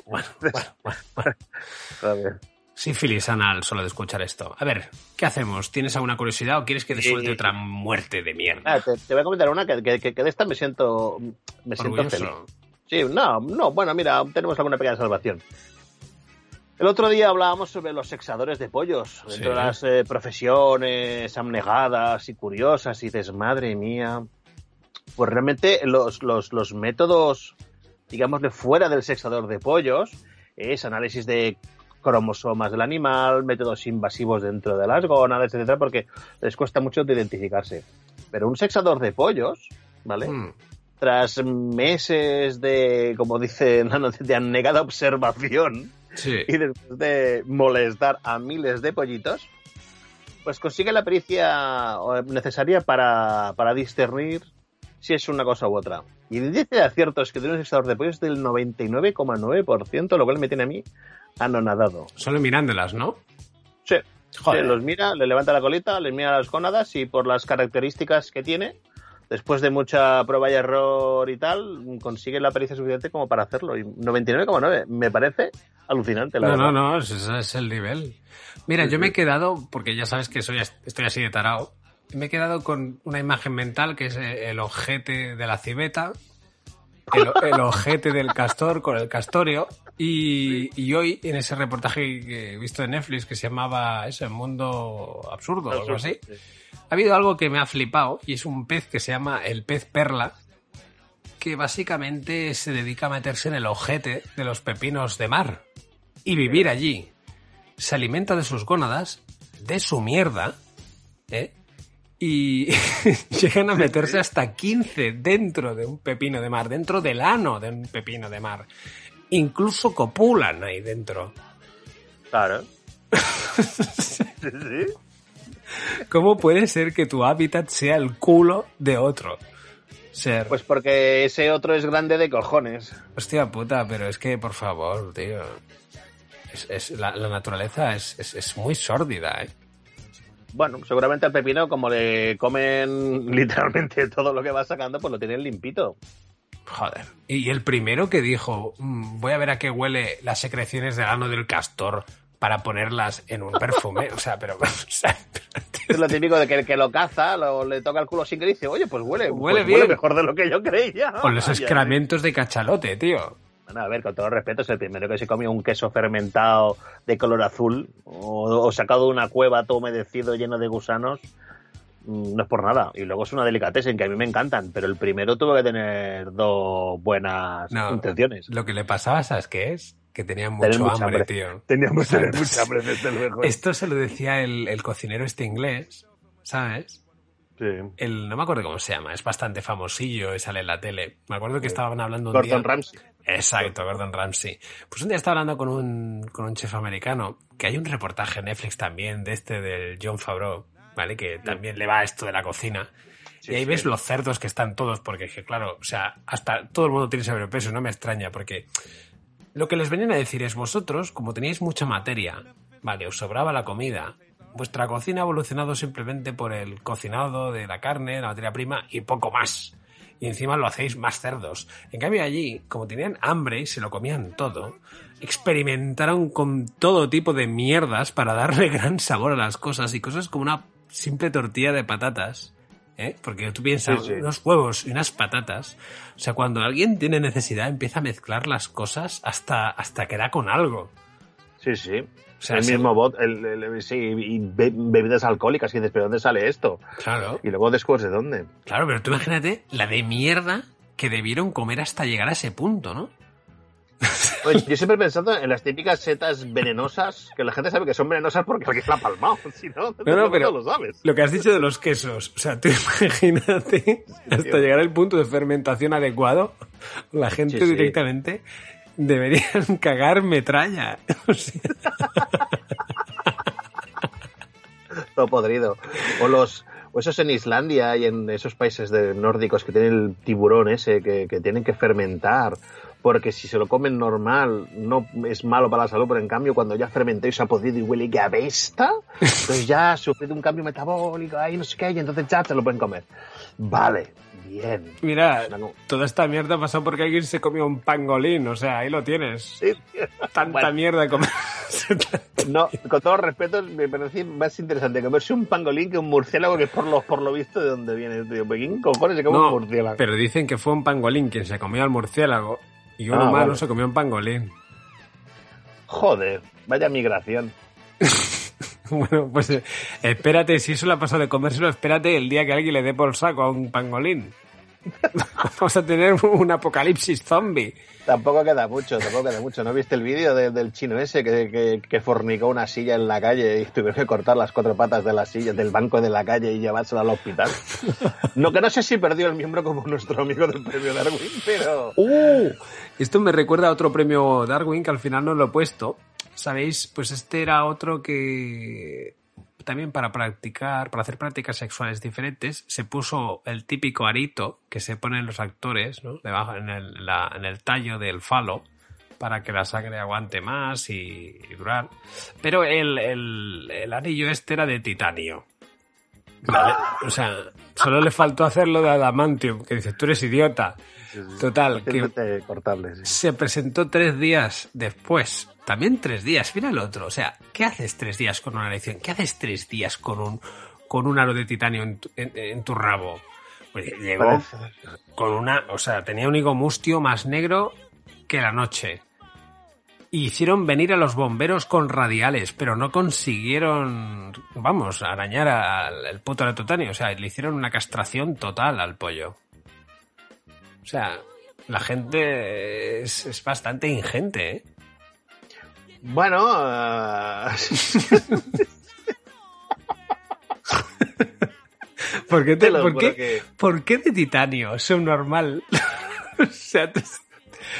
A: bueno, bueno, bueno, bueno. [LAUGHS] Sífilis anal solo de escuchar esto. A ver, ¿qué hacemos? ¿Tienes alguna curiosidad o quieres que te suelte otra muerte de mierda?
B: Ah, te, te voy a comentar una que, que, que- que de esta me siento, me siento feliz. Sí, no, no, bueno, mira, tenemos alguna pequeña salvación. El otro día hablábamos sobre los sexadores de pollos,
A: Sí.
B: dentro de las eh, profesiones abnegadas y curiosas, y dices, madre mía. Pues realmente los, los, los métodos, digamos, de fuera del sexador de pollos, es análisis de cromosomas del animal, métodos invasivos dentro de las gónadas, etcétera, porque les cuesta mucho de identificarse. Pero un sexador de pollos, ¿vale?
A: Mm,
B: Tras meses de, como dice [LAUGHS] la noticia, de anegada observación
A: sí.
B: y después de molestar a miles de pollitos, pues consigue la pericia eh, necesaria para, para discernir si es una cosa u otra. Y el índice de aciertos que tiene un sexador de pollos es del 99,9%, lo cual me tiene a mí anonadado.
A: Solo mirándolas, ¿no?
B: Sí.
A: Joder.
B: Sí, los mira, le levanta la colita, le mira las gónadas y por las características que tiene, después de mucha prueba y error y tal, consigue la pericia suficiente como para hacerlo. Y 99,9 me parece alucinante, la
A: No,
B: verdad.
A: no, no, ese es el nivel. Mira, yo me he quedado, porque ya sabes que soy, estoy así de tarao, me he quedado con una imagen mental que es eh, el ojete de la civeta, el, el ojete del castor con el castorio, y, y hoy en ese reportaje que he visto de Netflix que se llamaba eso, El Mundo Absurdo o algo así, ha habido algo que me ha flipado y es un pez que se llama el pez perla, que básicamente se dedica a meterse en el ojete de los pepinos de mar y vivir allí. Se alimenta de sus gónadas, de su mierda, ¿eh? y [LAUGHS] llegan a meterse hasta 15 dentro de un pepino de mar, dentro del ano de un pepino de mar. Incluso copulan ahí dentro.
B: Claro. [LAUGHS] sí.
A: ¿Cómo puede ser que tu hábitat sea el culo de otro? Ser.
B: Pues porque ese otro es grande de cojones.
A: Hostia puta, pero es que, por favor, tío. Es, es- la, la naturaleza es, es- es muy sórdida, ¿eh?
B: Bueno, seguramente al pepino, como le comen [LAUGHS] literalmente todo lo que va sacando, pues lo tienen limpito.
A: Joder. Y el primero que dijo, "Mm, voy a ver a qué huele las secreciones del ano del castor para ponerlas en un perfume. O sea, pero... [LAUGHS] o sea,
B: Es lo típico de que el que lo caza, lo, le toca el culo sin que dice, oye, pues huele,
A: Huele
B: pues
A: bien.
B: mejor de lo que yo creía. [LAUGHS]
A: con los excrementos de cachalote, tío.
B: Bueno, a ver, con todo respeto, es el primero que se comió un queso fermentado de color azul o, o sacado de una cueva todo humedecido lleno de gusanos. mm, No es por nada. Y luego es una delicatessen que a mí me encantan, pero el primero tuvo que tener dos buenas
A: No,
B: intenciones.
A: Lo que le pasaba, ¿sabes qué es? Que tenía
B: Tener
A: mucho
B: mucha
A: hambre, tío.
B: Teníamos tener mucha hambre, desde luego.
A: Esto se lo decía el, el cocinero este inglés, ¿sabes?
B: Sí.
A: El, no me acuerdo cómo se llama, es bastante famosillo y sale en la tele. Me acuerdo que estaban hablando un
B: Gordon
A: día...
B: Ramsay.
A: Exacto, Gordon Ramsay. Pues un día estaba hablando con un, con un chef americano, que hay un reportaje en Netflix también de este del John Favreau, ¿vale? Que también le va a esto de la cocina. y ahí ves los cerdos que están todos, porque claro, o sea, hasta todo el mundo tiene sobrepeso, no me extraña, porque lo que les venían a decir es vosotros, como teníais mucha materia, vale, os sobraba la comida, vuestra cocina ha evolucionado simplemente por el cocinado de la carne, la materia prima y poco más. Y encima lo hacéis más cerdos. En cambio allí, como tenían hambre y se lo comían todo, experimentaron con todo tipo de mierdas para darle [LAUGHS] gran sabor a las cosas y cosas como una simple tortilla de patatas. ¿Eh? Porque tú piensas,
B: Sí, sí.
A: unos huevos y unas patatas. O sea, cuando alguien tiene necesidad empieza a mezclar las cosas hasta, hasta que da con algo.
B: Sí, sí.
A: O sea,
B: el
A: se-
B: mismo bot, el, el- sí, y be- bebidas alcohólicas, y dices, ¿pero dónde sale esto?
A: Claro.
B: Y luego descubres de dónde.
A: Claro, pero tú imagínate la de mierda que debieron comer hasta llegar a ese punto, ¿no?
B: Pues yo siempre he pensado en las típicas setas venenosas, que la gente sabe que son venenosas porque alguien la ha palmado. [LAUGHS] Si no,
A: No, no, pero
B: lo sabes.
A: lo que has dicho de los quesos, o sea, tú [LAUGHS] imagínate hasta llegar al punto de fermentación adecuado, la gente
B: Sí, sí.
A: directamente deberían [LAUGHS] cagar metralla. O sea,
B: Todo podrido. O los o esos en Islandia y en esos países de nórdicos que tienen el tiburón ese que, que tienen que fermentar. Porque si se lo comen normal no es malo para la salud, pero en cambio cuando ya fermentó y se ha podido y huele que abesta, pues ya ha sufrido un cambio metabólico, ahí no sé qué, y entonces ya se lo pueden comer. Vale, bien.
A: mira, toda esta mierda pasó porque alguien se comió un pangolín, o sea, ahí lo tienes.
B: Sí.
A: Tanta
B: Bueno.
A: mierda comer. [LAUGHS]
B: No, con todo respeto, me parece más interesante comerse un pangolín que un murciélago, que es por lo, por lo visto de dónde viene, tío. ¿Por ¿Quién cojones se come
A: No,
B: un murciélago?
A: pero dicen que fue un pangolín quien se comió al murciélago y un
B: Ah,
A: humano
B: vale.
A: se comió un pangolín.
B: Joder, vaya migración. [LAUGHS]
A: Bueno, pues eh, espérate, si eso le ha pasado de comérselo, espérate el día que alguien le dé por saco a un pangolín. [LAUGHS] Vamos a tener un apocalipsis zombie.
B: Tampoco queda mucho, tampoco queda mucho. ¿No viste el vídeo de- del chino ese que, que, que fornicó una silla en la calle y tuvieron que cortar las cuatro patas de la silla, del banco de la calle y llevársela al hospital? [LAUGHS] No, que no sé si perdió el miembro como nuestro amigo del premio Darwin, pero...
A: ¡Uh! Esto me recuerda a otro premio Darwin que al final no lo he puesto. ¿Sabéis? Pues este era otro que también para practicar, para hacer prácticas sexuales diferentes, se puso el típico arito que se ponen los actores, ¿no? Debajo, en el, en el tallo del falo, para que la sangre aguante más y, y durar. Pero el, el, el anillo este era de titanio. ¿Vale? O sea, solo le faltó hacerlo de adamantium, que dices, tú eres idiota. Total, que
B: Haciéndote cortable, sí.
A: se presentó tres días después. También tres días, mira el otro. O sea, ¿qué haces tres días con una elección? ¿Qué haces tres días con un, con un aro de titanio en tu, en- en tu rabo? Pues llegó con una, o sea, tenía un higo mustio más negro que la noche. Hicieron venir a los bomberos con radiales, pero no consiguieron, vamos, arañar al el puto titanio. O sea, le hicieron una castración total al pollo. O sea, la gente es, es bastante ingente, ¿eh?
B: Bueno, ah, [LAUGHS]
A: ¿Por qué,
B: Te
A: te- por qué-
B: que-
A: por qué de titanio? Es un normal. [LAUGHS] o sea, te-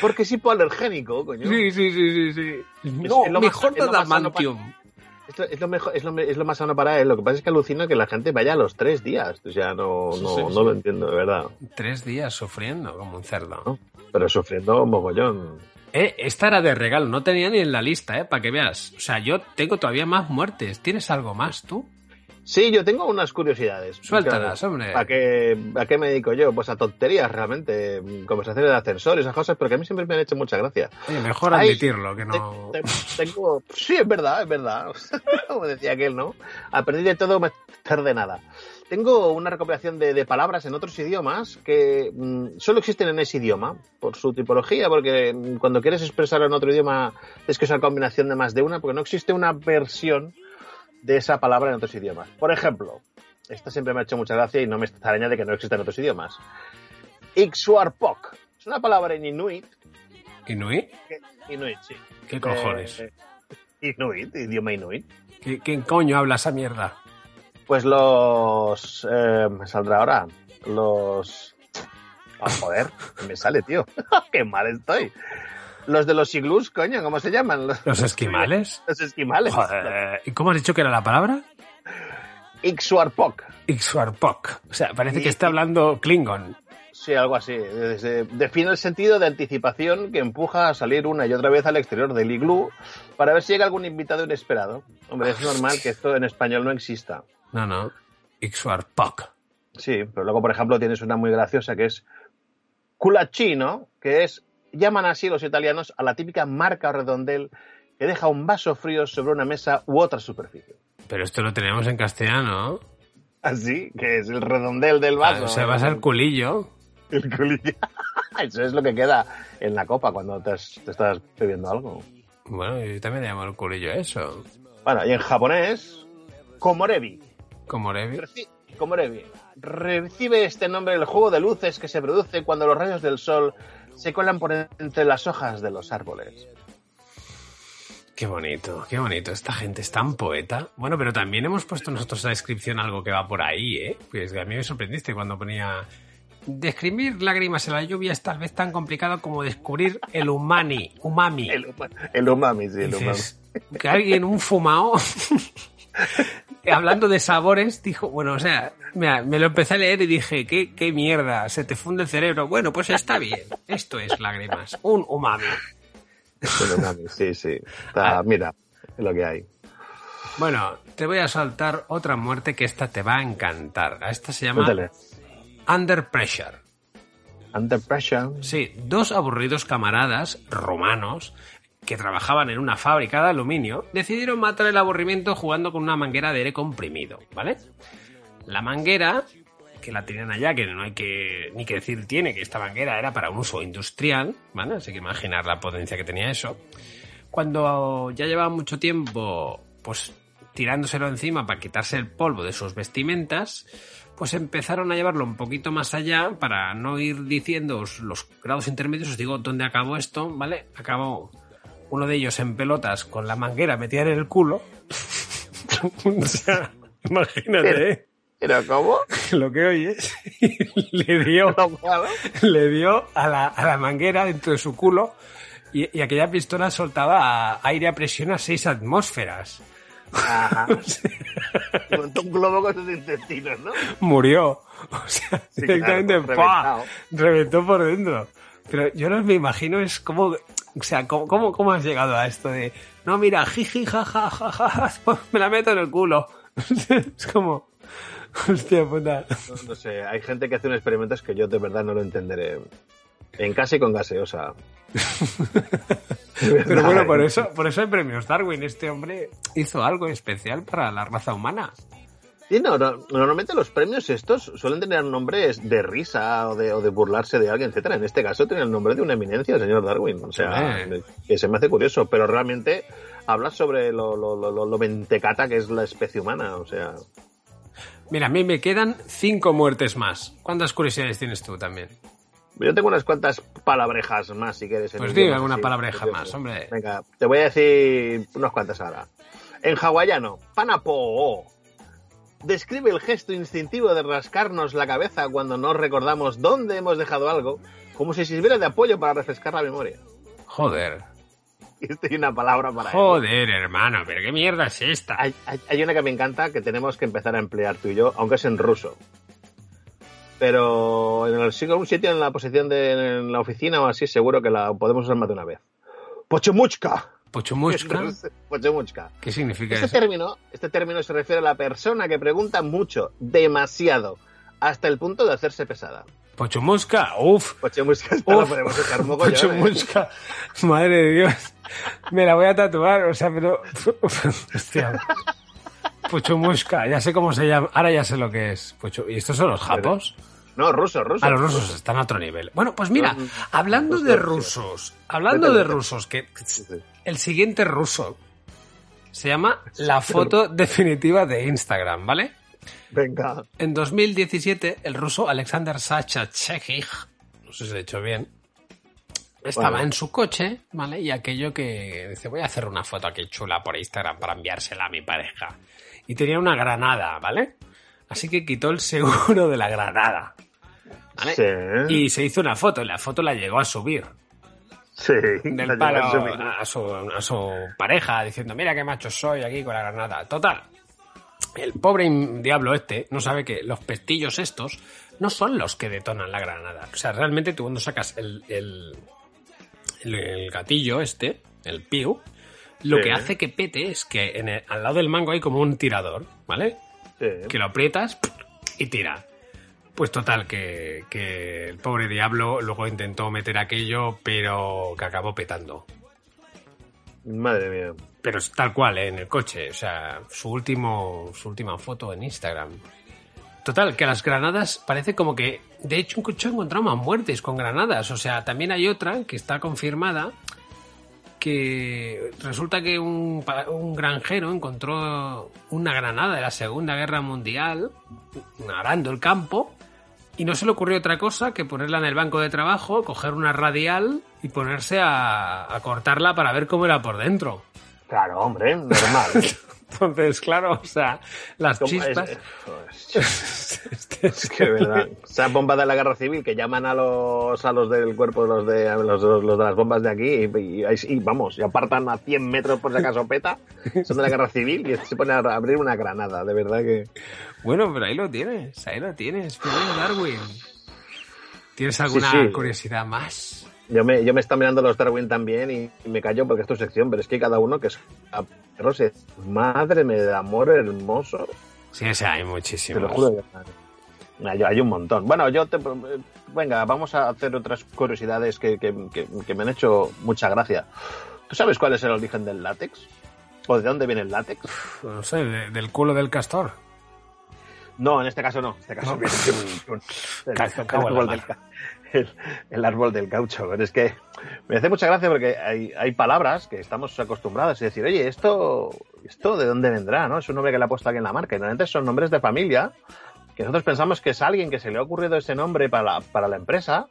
B: porque es hipoalergénico, coño.
A: sí, sí, sí, sí, sí.
B: No, es lo
A: mejor de adamantium.
B: Es lo, es lo mejor, es lo, es lo más sano para él. Lo que pasa es que alucina que la gente vaya a los tres días. O sea, no, no,
A: sí,
B: no
A: sí.
B: lo entiendo, de verdad.
A: Tres días sufriendo como un cerdo.
B: ¿no? Pero sufriendo mogollón.
A: Eh, esta era de regalo, no tenía ni en la lista, eh, para que veas. O sea, yo tengo todavía más muertes. ¿Tienes algo más tú?
B: Sí, yo tengo unas curiosidades.
A: Suéltalas, hombre.
B: ¿A qué, ¿A qué me dedico yo? Pues a tonterías, realmente. Conversaciones de ascensor y esas cosas, porque a mí siempre me han hecho mucha gracia.
A: Oye, mejor
B: Ay,
A: admitirlo, que no.
B: Te- te- Tengo... Sí, es verdad, es verdad. [LAUGHS] Como decía aquel, ¿no? Aprendí de todo, más tarde nada. Tengo una recopilación de, de palabras en otros idiomas que mm, solo existen en ese idioma, por su tipología, porque mm, cuando quieres expresar en otro idioma es que usar combinación de más de una, porque no existe una versión de esa palabra en otros idiomas. Por ejemplo, esta siempre me ha hecho mucha gracia y no me extraña de que no exista en otros idiomas. Ixuarpok. Es una palabra en inuit.
A: ¿Inuit?
B: que- Inuit, sí.
A: ¿Qué cojones?
B: Eh, Inuit, idioma inuit.
A: ¿Qué, ¿Quién coño habla esa mierda?
B: Pues los. eh, me saldrá ahora. Los. Ah, joder, me sale, tío. [LAUGHS] Qué mal estoy. Los de los iglús, coño, ¿cómo se llaman? Los,
A: ¿Los esquimales?
B: los esquimales.
A: Joder, ¿Y cómo has dicho que era la palabra?
B: Ixuarpok.
A: Ixuarpok. O sea, parece
B: Y-
A: que está hablando Klingon.
B: Sí, algo así. Desde- define el sentido de anticipación que empuja a salir una y otra vez al exterior del iglú para ver si llega algún invitado inesperado. Hombre, es normal que esto en español no exista.
A: No, no. Ixuarpok.
B: Sí, pero luego, por ejemplo, tienes una muy graciosa que es culachino, que es, llaman así los italianos a la típica marca o redondel que deja un vaso frío sobre una mesa u otra superficie.
A: Pero esto lo tenemos en castellano.
B: Así, que es el redondel del vaso.
A: o sea, vas al culillo.
B: El culillo. [LAUGHS] Eso es lo que queda en la copa cuando te, has- te estás bebiendo algo.
A: Bueno, yo también le llamo el culillo a eso.
B: Bueno, y en japonés, Komorebi.
A: Komorebi.
B: Komorebi. Recibe este nombre el juego de luces que se produce cuando los rayos del sol se colan por entre las hojas de los árboles.
A: Qué bonito, qué bonito. Esta gente es tan poeta. Bueno, pero también hemos puesto nosotros a descripción algo que va por ahí, ¿eh? Pues a mí me sorprendiste cuando ponía... Describir lágrimas en la lluvia es tal vez tan complicado como descubrir el umani, umami.
B: El, el umami, sí, el
A: Dices, Que alguien, un fumao, [LAUGHS] [LAUGHS] hablando de sabores, dijo, bueno, o sea, mira, me lo empecé a leer y dije, ¿qué, qué mierda, se te funde el cerebro. Bueno, pues está bien, esto es lágrimas, un umami.
B: Un umami, sí, sí. Está, mira, es lo que hay.
A: Bueno, te voy a saltar otra muerte que esta te va a encantar. Esta se llama
B: Cuéntale.
A: Under Pressure.
B: Under pressure.
A: Sí, dos aburridos camaradas romanos que trabajaban en una fábrica de aluminio decidieron matar el aburrimiento jugando con una manguera de aire comprimido, ¿vale? La manguera, que la tenían allá, que no hay que ni que decir tiene, que esta manguera era para un uso industrial, ¿vale? Así que imaginar la potencia que tenía eso. Cuando ya llevaba mucho tiempo, pues tirándoselo encima para quitarse el polvo de sus vestimentas, pues empezaron a llevarlo un poquito más allá para no ir diciendo los grados intermedios. Os digo dónde acabó esto, ¿vale? Acabó uno de ellos en pelotas con la manguera metida en el culo. [LAUGHS] o sea, imagínate, ¿eh?
B: ¿Pero cómo?
A: Lo que oyes le dio, le dio a la, a la manguera dentro de su culo y, y aquella pistola soltaba aire a presión a 6 atmósferas.
B: Ajá. [LAUGHS] Montó un globo con sus intestinos, ¿no?
A: murió. O sea,
B: Sí,
A: directamente
B: claro, reventado.
A: reventó por dentro. Pero yo no me imagino es cómo, o sea, cómo, cómo, cómo has llegado a esto de, no, mira, jiji, jaja, jaja, [LAUGHS] me la meto en el culo. [LAUGHS] es como, hostia puta.
B: No, no sé, hay gente que hace unos experimentos que yo de verdad no lo entenderé. En casa y con gaseosa. [LAUGHS]
A: Pero bueno, por eso, por eso hay premios Darwin. Este hombre hizo algo especial para la raza humana.
B: Sí, no, no, normalmente los premios estos suelen tener nombres de risa o de, o de burlarse de alguien, etcétera. En este caso tiene el nombre de una eminencia, el señor Darwin. O sea, que se me hace curioso, pero realmente habla sobre lo, lo, lo, lo- lo mentecata que es la especie humana. O sea,
A: Mira, a mí me quedan cinco muertes más. ¿Cuántas curiosidades tienes tú también?
B: yo tengo unas cuantas palabrejas más, si quieres.
A: Pues diga alguna
B: así,
A: palabreja más, hombre.
B: Venga, te voy a decir unas cuantas ahora. En hawaiano, panapo. Describe el gesto instintivo de rascarnos la cabeza cuando no recordamos dónde hemos dejado algo, como si sirviera de apoyo para refrescar la memoria.
A: Joder.
B: Y esto hay una palabra para.
A: Joder, hermano, pero qué mierda es esta.
B: Hay, hay- hay una que me encanta que tenemos que empezar a emplear tú y yo, aunque es en ruso. Pero en el siglo un sitio en la posición de en la oficina o así, seguro que la podemos usar más de una vez. Pochemuchka.
A: Pochumushka. [LAUGHS]
B: Pochemuchka.
A: ¿Qué significa
B: Este
A: eso?
B: término, este término se refiere a la persona que pregunta mucho, demasiado, hasta el punto de hacerse pesada.
A: Pochumushka, uff.
B: La
A: Uf.
B: podemos echar mogollón, ¿eh?
A: Madre de Dios. Me la voy a tatuar, o sea, pero. [LAUGHS] Hostia. Pochumushka, ya sé cómo se llama. Ahora ya sé lo que es. Pochu- ¿Y estos son los japos?
B: No, ruso, ruso.
A: A los rusos están a otro nivel. Bueno, pues mira, hablando de
B: rusos.
A: rusos, hablando de rusos, que el siguiente ruso se llama la foto definitiva de Instagram, ¿vale?
B: Venga.
A: En 2017, el ruso Alexander Sachachekij, no sé si lo he dicho bien, estaba
B: Bueno.
A: en su coche, ¿vale? Y aquello que dice, voy a hacer una foto aquí chula por Instagram para enviársela a mi pareja. Y tenía una granada, ¿vale? Así que quitó el seguro de la granada. ¿vale?
B: Sí.
A: Y se hizo una foto, y la foto la llegó a subir
B: Sí.
A: del [LAUGHS] palo a su, a su pareja diciendo, mira qué macho soy aquí con la granada. Total. El pobre diablo este no sabe que los pestillos estos no son los que detonan la granada. O sea, realmente tú cuando sacas el, el, el- el gatillo este, el piu, lo
B: Sí.
A: que hace que pete es que en el- al lado del mango hay como un tirador, ¿vale?
B: Sí.
A: que lo aprietas y tira. Pues total, que, que el pobre diablo luego intentó meter aquello, pero que acabó petando.
B: Madre mía.
A: Pero es tal cual, ¿eh? en el coche. O sea, su, último, su última foto en Instagram. Total, que las granadas parece como que... De hecho, un coche ha encontrado más muertes con granadas. O sea, también hay otra que está confirmada que resulta que un, un granjero encontró una granada de la Segunda Guerra Mundial arando el campo y no se le ocurrió otra cosa que ponerla en el banco de trabajo, coger una radial y ponerse a, a cortarla para ver cómo era por dentro.
B: Claro, hombre, normal. [LAUGHS]
A: Entonces, claro, o sea, las chispas...
B: es- Es que de verdad. Esa bomba de la guerra civil que llaman a los a los del cuerpo los de los, de las bombas de aquí y, y- y vamos, y apartan a 100 metros por si acaso peta, son de la guerra civil y se pone a abrir una granada, de verdad que.
A: Bueno, pero ahí lo tienes, ahí lo tienes, Darwin. ¿Tienes alguna
B: sí.
A: curiosidad más?
B: Yo me, yo me está mirando los Darwin también y, y me callo porque es tu sección, pero es que cada uno que es a perros es madre me de amor hermoso.
A: Sí, o sea, hay
B: Te
A: muchísimos.
B: lo juro. Hay, hay un montón. Bueno, yo te. Venga, vamos a hacer otras curiosidades que, que- que- que me han hecho mucha gracia. ¿Tú sabes cuál es el origen del látex? ¿O de dónde viene el látex?
A: No sé, de- del culo del castor.
B: No, en este caso no. En este caso
A: No.
B: viene de un- un- [LAUGHS] el,
A: Cago-
B: el el- el árbol del caucho. Pero es que me hace mucha gracia porque hay, hay palabras que estamos acostumbrados a decir, oye, esto, esto de dónde vendrá, ¿no? Es un nombre que le ha puesto alguien en la marca. Y normalmente son nombres de familia que nosotros pensamos que es alguien que se le ha ocurrido ese nombre para la, para la empresa.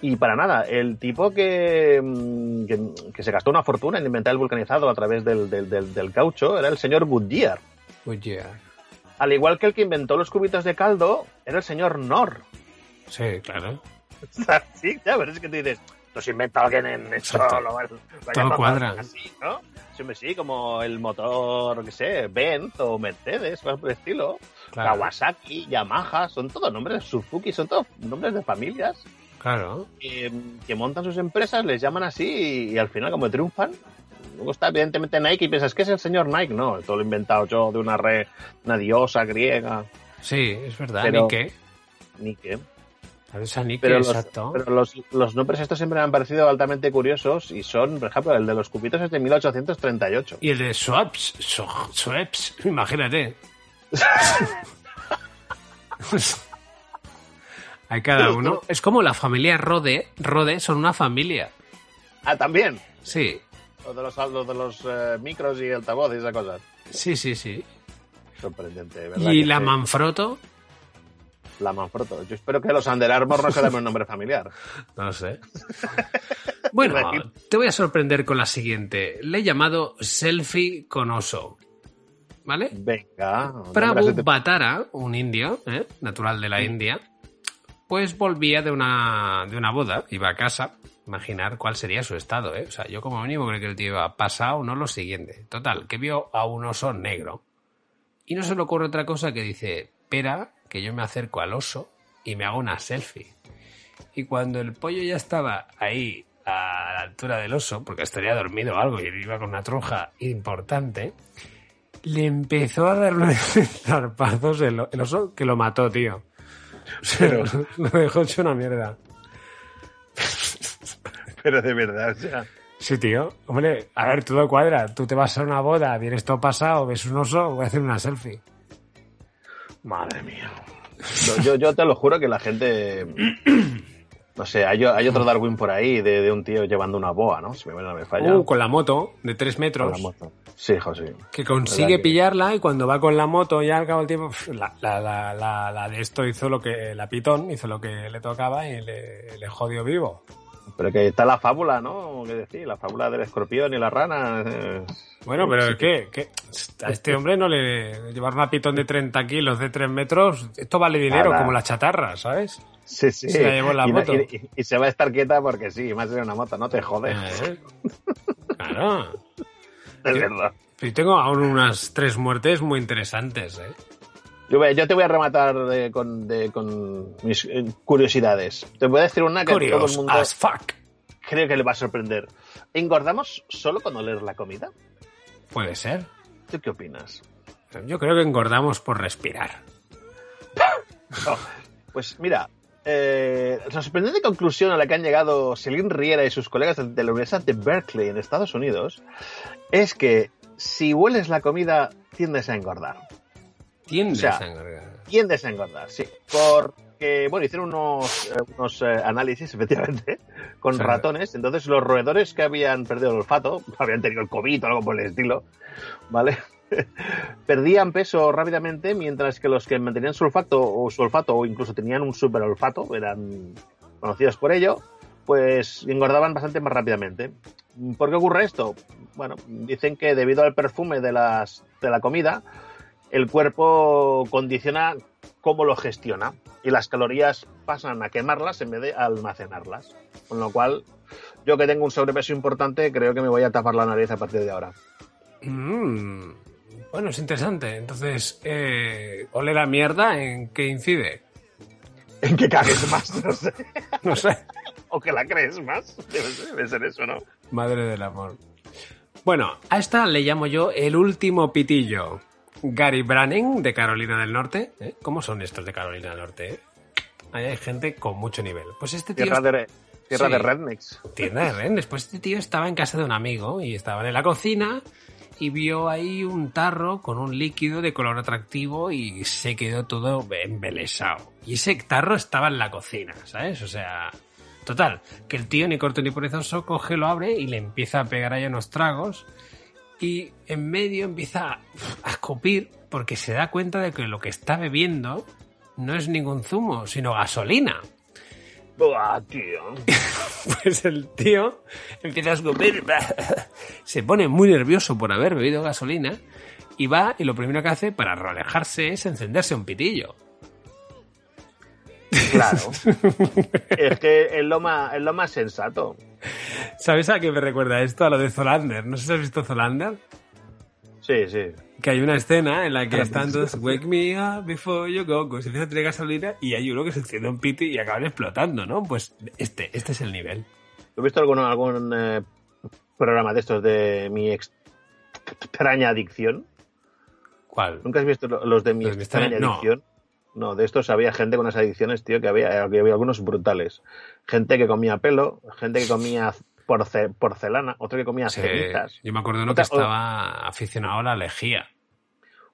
B: Y para nada, el tipo que, mm, que, que se gastó una fortuna en inventar el vulcanizado a través del, del, del- del caucho era el señor Goodyear.
A: Oye,
B: Al igual que el que inventó los cubitos de caldo era el señor Nor.
A: sí, claro. [LAUGHS]
B: sí, ya, pero es que tú dices, los inventa alguien en.
A: Exacto.
B: Lo, lo-
A: Todo cuadra.
B: Así, ¿no? Sí, hombre, sí, como el motor, qué sé, Benz o Mercedes, cosas por el estilo.
A: Claro.
B: Kawasaki, Yamaha, son todos nombres, Suzuki, son todos nombres de familias
A: Claro.
B: que, que montan sus empresas, les llaman así y, y al final como triunfan. Luego está evidentemente Nike y piensas, ¿qué es el señor Nike? No, todo lo he inventado yo de una re, una diosa griega.
A: Sí, es verdad.
B: Pero-
A: ¿Ni qué?
B: Nike.
A: Claro, esa Nike,
B: Pero, los,
A: exacto.
B: pero los, los nombres estos siempre me han parecido altamente curiosos y son, por ejemplo, el de los cubitos es de 1838.
A: Y el de Swaps, Swaps, imagínate. Hay cada uno. Es como la familia Rode. Rode son una familia.
B: Ah, también.
A: Sí,
B: Los de los, los, de los eh, micros y altavoces y esas cosas.
A: sí, sí, sí.
B: Sorprendente, ¿verdad?
A: Y la
B: sí?
A: Manfrotto,
B: La Manfrotto. Yo espero que los Under Armour no se un nombre familiar. [LAUGHS]
A: no sé. Bueno, te voy a sorprender con la siguiente. Le he llamado selfie con oso. ¿Vale?
B: Venga.
A: Prabhu Batara, un indio, ¿eh? natural de la India, pues volvía de una, de una boda, iba a casa. Imaginar cuál sería su estado, ¿eh? O sea, yo como mínimo creo que el tío iba pasado, no lo siguiente. Total, que vio a un oso negro. Y no se le ocurre otra cosa que dice, espera, que yo me acerco al oso y me hago una selfie. Y cuando el pollo ya estaba ahí a la altura del oso, porque estaría dormido o algo y iba con una tronja importante, le empezó a dar unos [LAUGHS] zarpazos el, el oso que lo mató, tío. O sea,
B: Pero- [LAUGHS]
A: lo dejó hecho una mierda.
B: Pero de verdad, o sea.
A: Sí, tío. Hombre, a ver, todo cuadra. Tú te vas a una boda, vienes todo pasado, ves un oso, voy a hacer una selfie.
B: Madre mía. No, yo, yo te lo juro que la gente. No sé, hay, hay otro Darwin por ahí de, de un tío llevando una boa, ¿no? Si me, no me falla.
A: Uh, con la moto, de tres metros.
B: Con la moto. Sí, José.
A: Que consigue
B: ¿Verdad que-
A: pillarla y cuando va con la moto ya al cabo del tiempo, la, la, la, la, la de esto hizo lo que, la pitón hizo lo que le tocaba y le, le jodió vivo.
B: Pero que está la fábula, ¿no? ¿Qué decir? La fábula del escorpión y la rana. eh,
A: Bueno, pero es que, que a este hombre no le llevar una pitón de 30 kilos de 3 metros, esto vale dinero
B: Nada.
A: como la chatarra, ¿sabes?
B: Sí, sí.
A: Se la llevó en la
B: y, no-
A: moto.
B: y- y se va a estar quieta porque sí, más de una moto, no te jodes.
A: Eh, [LAUGHS] Claro.
B: Es verdad.
A: Y tengo aún unas tres muertes muy interesantes, ¿eh?
B: Yo, te voy a rematar de- con, de- con mis eh, curiosidades. Te voy a decir una que todo el
A: Curious
B: mundo
A: as fuck.
B: creo que le va a sorprender. ¿Engordamos solo con oler la comida?
A: Puede ser.
B: ¿Tú qué opinas?
A: Yo creo que engordamos por respirar. [LAUGHS]
B: No. Pues mira, eh, la sorprendente conclusión a la que han llegado Celine Riera y sus colegas de la Universidad de Berkeley en Estados Unidos es que si hueles la comida tiendes a engordar.
A: Tiendes
B: O sea,
A: a engordar.
B: Tiendes a engordar, sí. ¿Por que, bueno, hicieron unos, eh, unos eh, análisis, [LAUGHS] efectivamente, con ratones. Entonces, los roedores que habían perdido el olfato, [LAUGHS] habían tenido el COVID o algo por el estilo, ¿vale? [LAUGHS] Perdían peso rápidamente, mientras que los que mantenían su olfato o su olfato o incluso tenían un super olfato, eran conocidos por ello, pues engordaban bastante más rápidamente. ¿Por qué ocurre esto? Bueno, dicen que debido al perfume de, las, de la comida, el cuerpo condiciona cómo lo gestiona y las calorías pasan a quemarlas en vez de almacenarlas. Con lo cual, yo que tengo un sobrepeso importante, creo que me voy a tapar la nariz a partir de ahora.
A: Mm, bueno, es interesante. Entonces, eh, ole la mierda, ¿en qué incide?
B: En que cagues más, [LAUGHS] no sé.
A: No sé.
B: o que la crees más. Debe ser, debe ser eso, ¿no?
A: Madre del amor. Bueno, a esta le llamo yo el último pitillo. Gary Branning, de Carolina del Norte. ¿eh? ¿Cómo son estos de Carolina del Norte? eh? Ahí hay gente con mucho nivel. Pues este tío...
B: Tierra de, tierra
A: Sí.
B: de rednecks.
A: Tienda de Rennes. Pues este tío estaba en casa de un amigo y estaban en la cocina y vio ahí un tarro con un líquido de color atractivo y se quedó todo embelesado. Y ese tarro estaba en la cocina, ¿sabes? O sea, total, que el tío ni corto ni perezoso coge, lo abre y le empieza a pegar ahí unos tragos y en medio empieza a escupir porque se da cuenta de que lo que está bebiendo no es ningún zumo, sino gasolina.
B: Buah, tío. [LAUGHS]
A: Pues el tío empieza a escupir, se pone muy nervioso por haber bebido gasolina y va y lo primero que hace para relajarse es encenderse un pitillo.
B: Claro. [LAUGHS] es que es lo más, es lo más sensato.
A: ¿Sabes a qué me recuerda esto? A lo de Zolander. No sé si has visto Zolander.
B: Sí, sí.
A: Que hay una escena en la que están todos Wake me up before you go, que se empieza a tener gasolina y hay uno que se enciende un piti y acaban explotando, ¿no? Pues este, este es el nivel.
B: ¿Has visto algún, algún eh, programa de estos de mi ex- extraña adicción?
A: ¿Cuál?
B: ¿Nunca has visto lo- los de mi extraña adicción? No, de estos había gente con unas adicciones, tío, que había, que había algunos brutales. Gente que comía pelo, gente que comía porce- porcelana, otro que comía
A: Sí,
B: cenizas.
A: yo me acuerdo de uno que estaba aficionado a la lejía.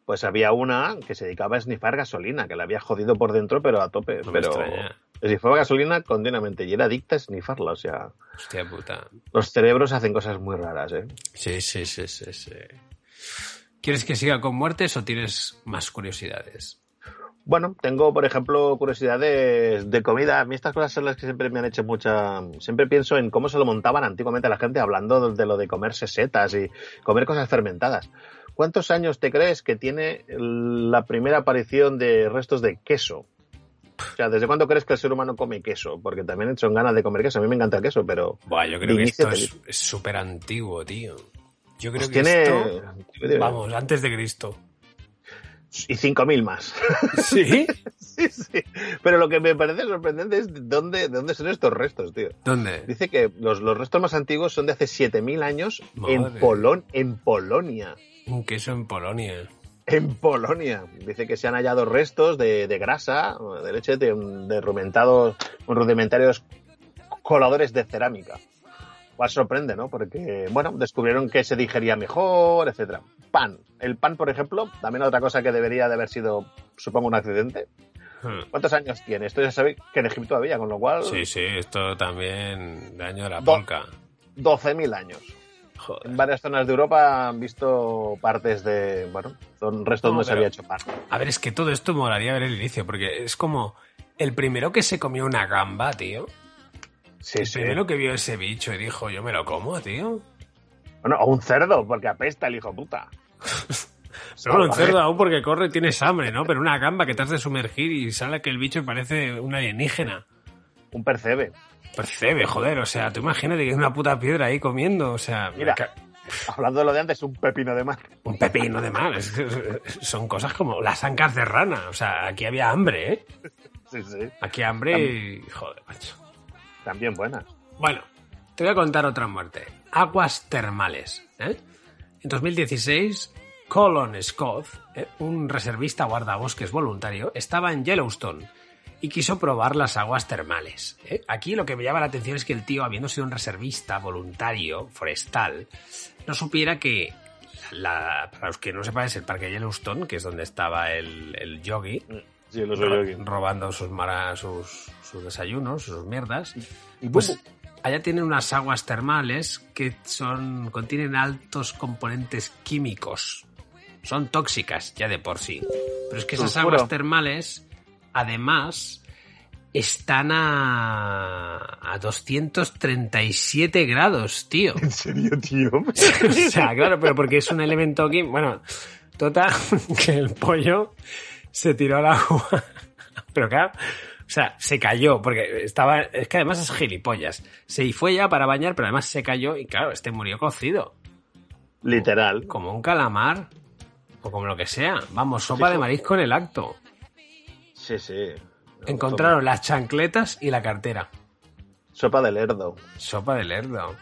B: Pues había una que se dedicaba a snifar gasolina, que la había jodido por dentro, pero a tope.
A: No
B: pero snifaba gasolina continuamente y era adicta a snifarla. O sea,
A: Hostia puta.
B: los cerebros hacen cosas muy raras, ¿eh?
A: Sí, sí, sí, sí, sí. ¿Quieres que siga con muertes o tienes más curiosidades?
B: Bueno, tengo, por ejemplo, curiosidades de comida. A mí estas cosas son las que siempre me han hecho mucha... Siempre pienso en cómo se lo montaban antiguamente la gente hablando de lo de comerse setas y comer cosas fermentadas. ¿Cuántos años te crees que tiene la primera aparición de restos de queso? O sea, ¿desde cuándo crees que el ser humano come queso? Porque también son ganas de comer queso. A mí me encanta el queso, pero...
A: Buah, yo creo que esto es es súper antiguo, tío. Yo creo
B: Pues
A: que
B: tiene-
A: esto... Vamos, antes de Cristo.
B: Y 5.000 más. [LAUGHS]
A: ¿Sí? [LAUGHS]
B: sí, sí. Pero lo que me parece sorprendente es de dónde, de dónde son estos restos, tío.
A: ¿Dónde?
B: Dice que los, los restos más antiguos son de hace 7.000 años en. Polon, en Polonia.
A: Un queso en Polonia.
B: En Polonia. Dice que se han hallado restos de, de grasa, de leche, de, de rudimentados, rudimentarios coladores de cerámica. Cual sorprende, ¿no? Porque, bueno, descubrieron que se digería mejor, etcétera. Pan. El pan, por ejemplo, también otra cosa que debería de haber sido, supongo, un accidente.
A: Hmm.
B: ¿Cuántos años tiene? Esto ya sabe que en Egipto había, con lo cual,
A: Sí, sí, esto también de año de la polca.
B: 12.000 años. En varias zonas de Europa han visto partes de, bueno, son restos
A: No,
B: donde se
A: pero-
B: había hecho pan.
A: A ver, es que todo esto molaría ver el inicio, porque es como el primero que se comió una gamba, tío.
B: Sí, sí.
A: primero que vio ese bicho y dijo, yo me lo como, tío.
B: Bueno, o un cerdo, porque apesta el hijo puta.
A: Pero [LAUGHS] bueno, un cerdo aún porque corre y tienes hambre, ¿no? Pero una gamba que te has de sumergir y sale que el bicho parece un alienígena.
B: Un percebe.
A: Percebe, joder, o sea, tú imagínate que es una puta piedra ahí comiendo, o sea,
B: Mira,
A: ca-
B: hablando de lo de antes, un pepino de mar.
A: un pepino de es que son cosas como las ancas de rana, o sea, aquí había hambre, ¿eh?
B: Sí, sí.
A: Aquí hambre y... joder, macho.
B: También buenas.
A: Bueno, te voy a contar otra muerte. Aguas termales. ¿eh? En 2016, Colin Scott, ¿eh? un reservista guardabosques voluntario, estaba en Yellowstone y quiso probar las aguas termales. ¿eh? Aquí lo que me llama la atención es que el tío, habiendo sido un reservista voluntario forestal, no supiera que la, para los que no sepan es el parque Yellowstone, que es donde estaba el, el yogi,
B: Sí,
A: robando sus, mara- sus, sus desayunos, sus mierdas.
B: Y
A: Pues allá tienen unas aguas termales que son contienen altos componentes químicos. Son tóxicas ya de por sí. Pero es que esas
B: Sulfuro.
A: aguas termales, además, están a, a 237 grados, tío.
B: ¿En serio, tío? [LAUGHS]
A: o sea, claro, pero porque es un elemento químico. Bueno, total, [LAUGHS] que el pollo se tiró al agua. [LAUGHS] Pero claro, o sea, se cayó, porque estaba. Es que además es gilipollas. Se fue ya para bañar, pero además se cayó y claro, este murió cocido.
B: Literal.
A: Como un calamar. O como lo que sea. Vamos, sopa
B: Sí,
A: de marisco en el acto.
B: Sí, sí.
A: Encontraron las chancletas y la cartera.
B: Sopa de lerdo.
A: Sopa de lerdo.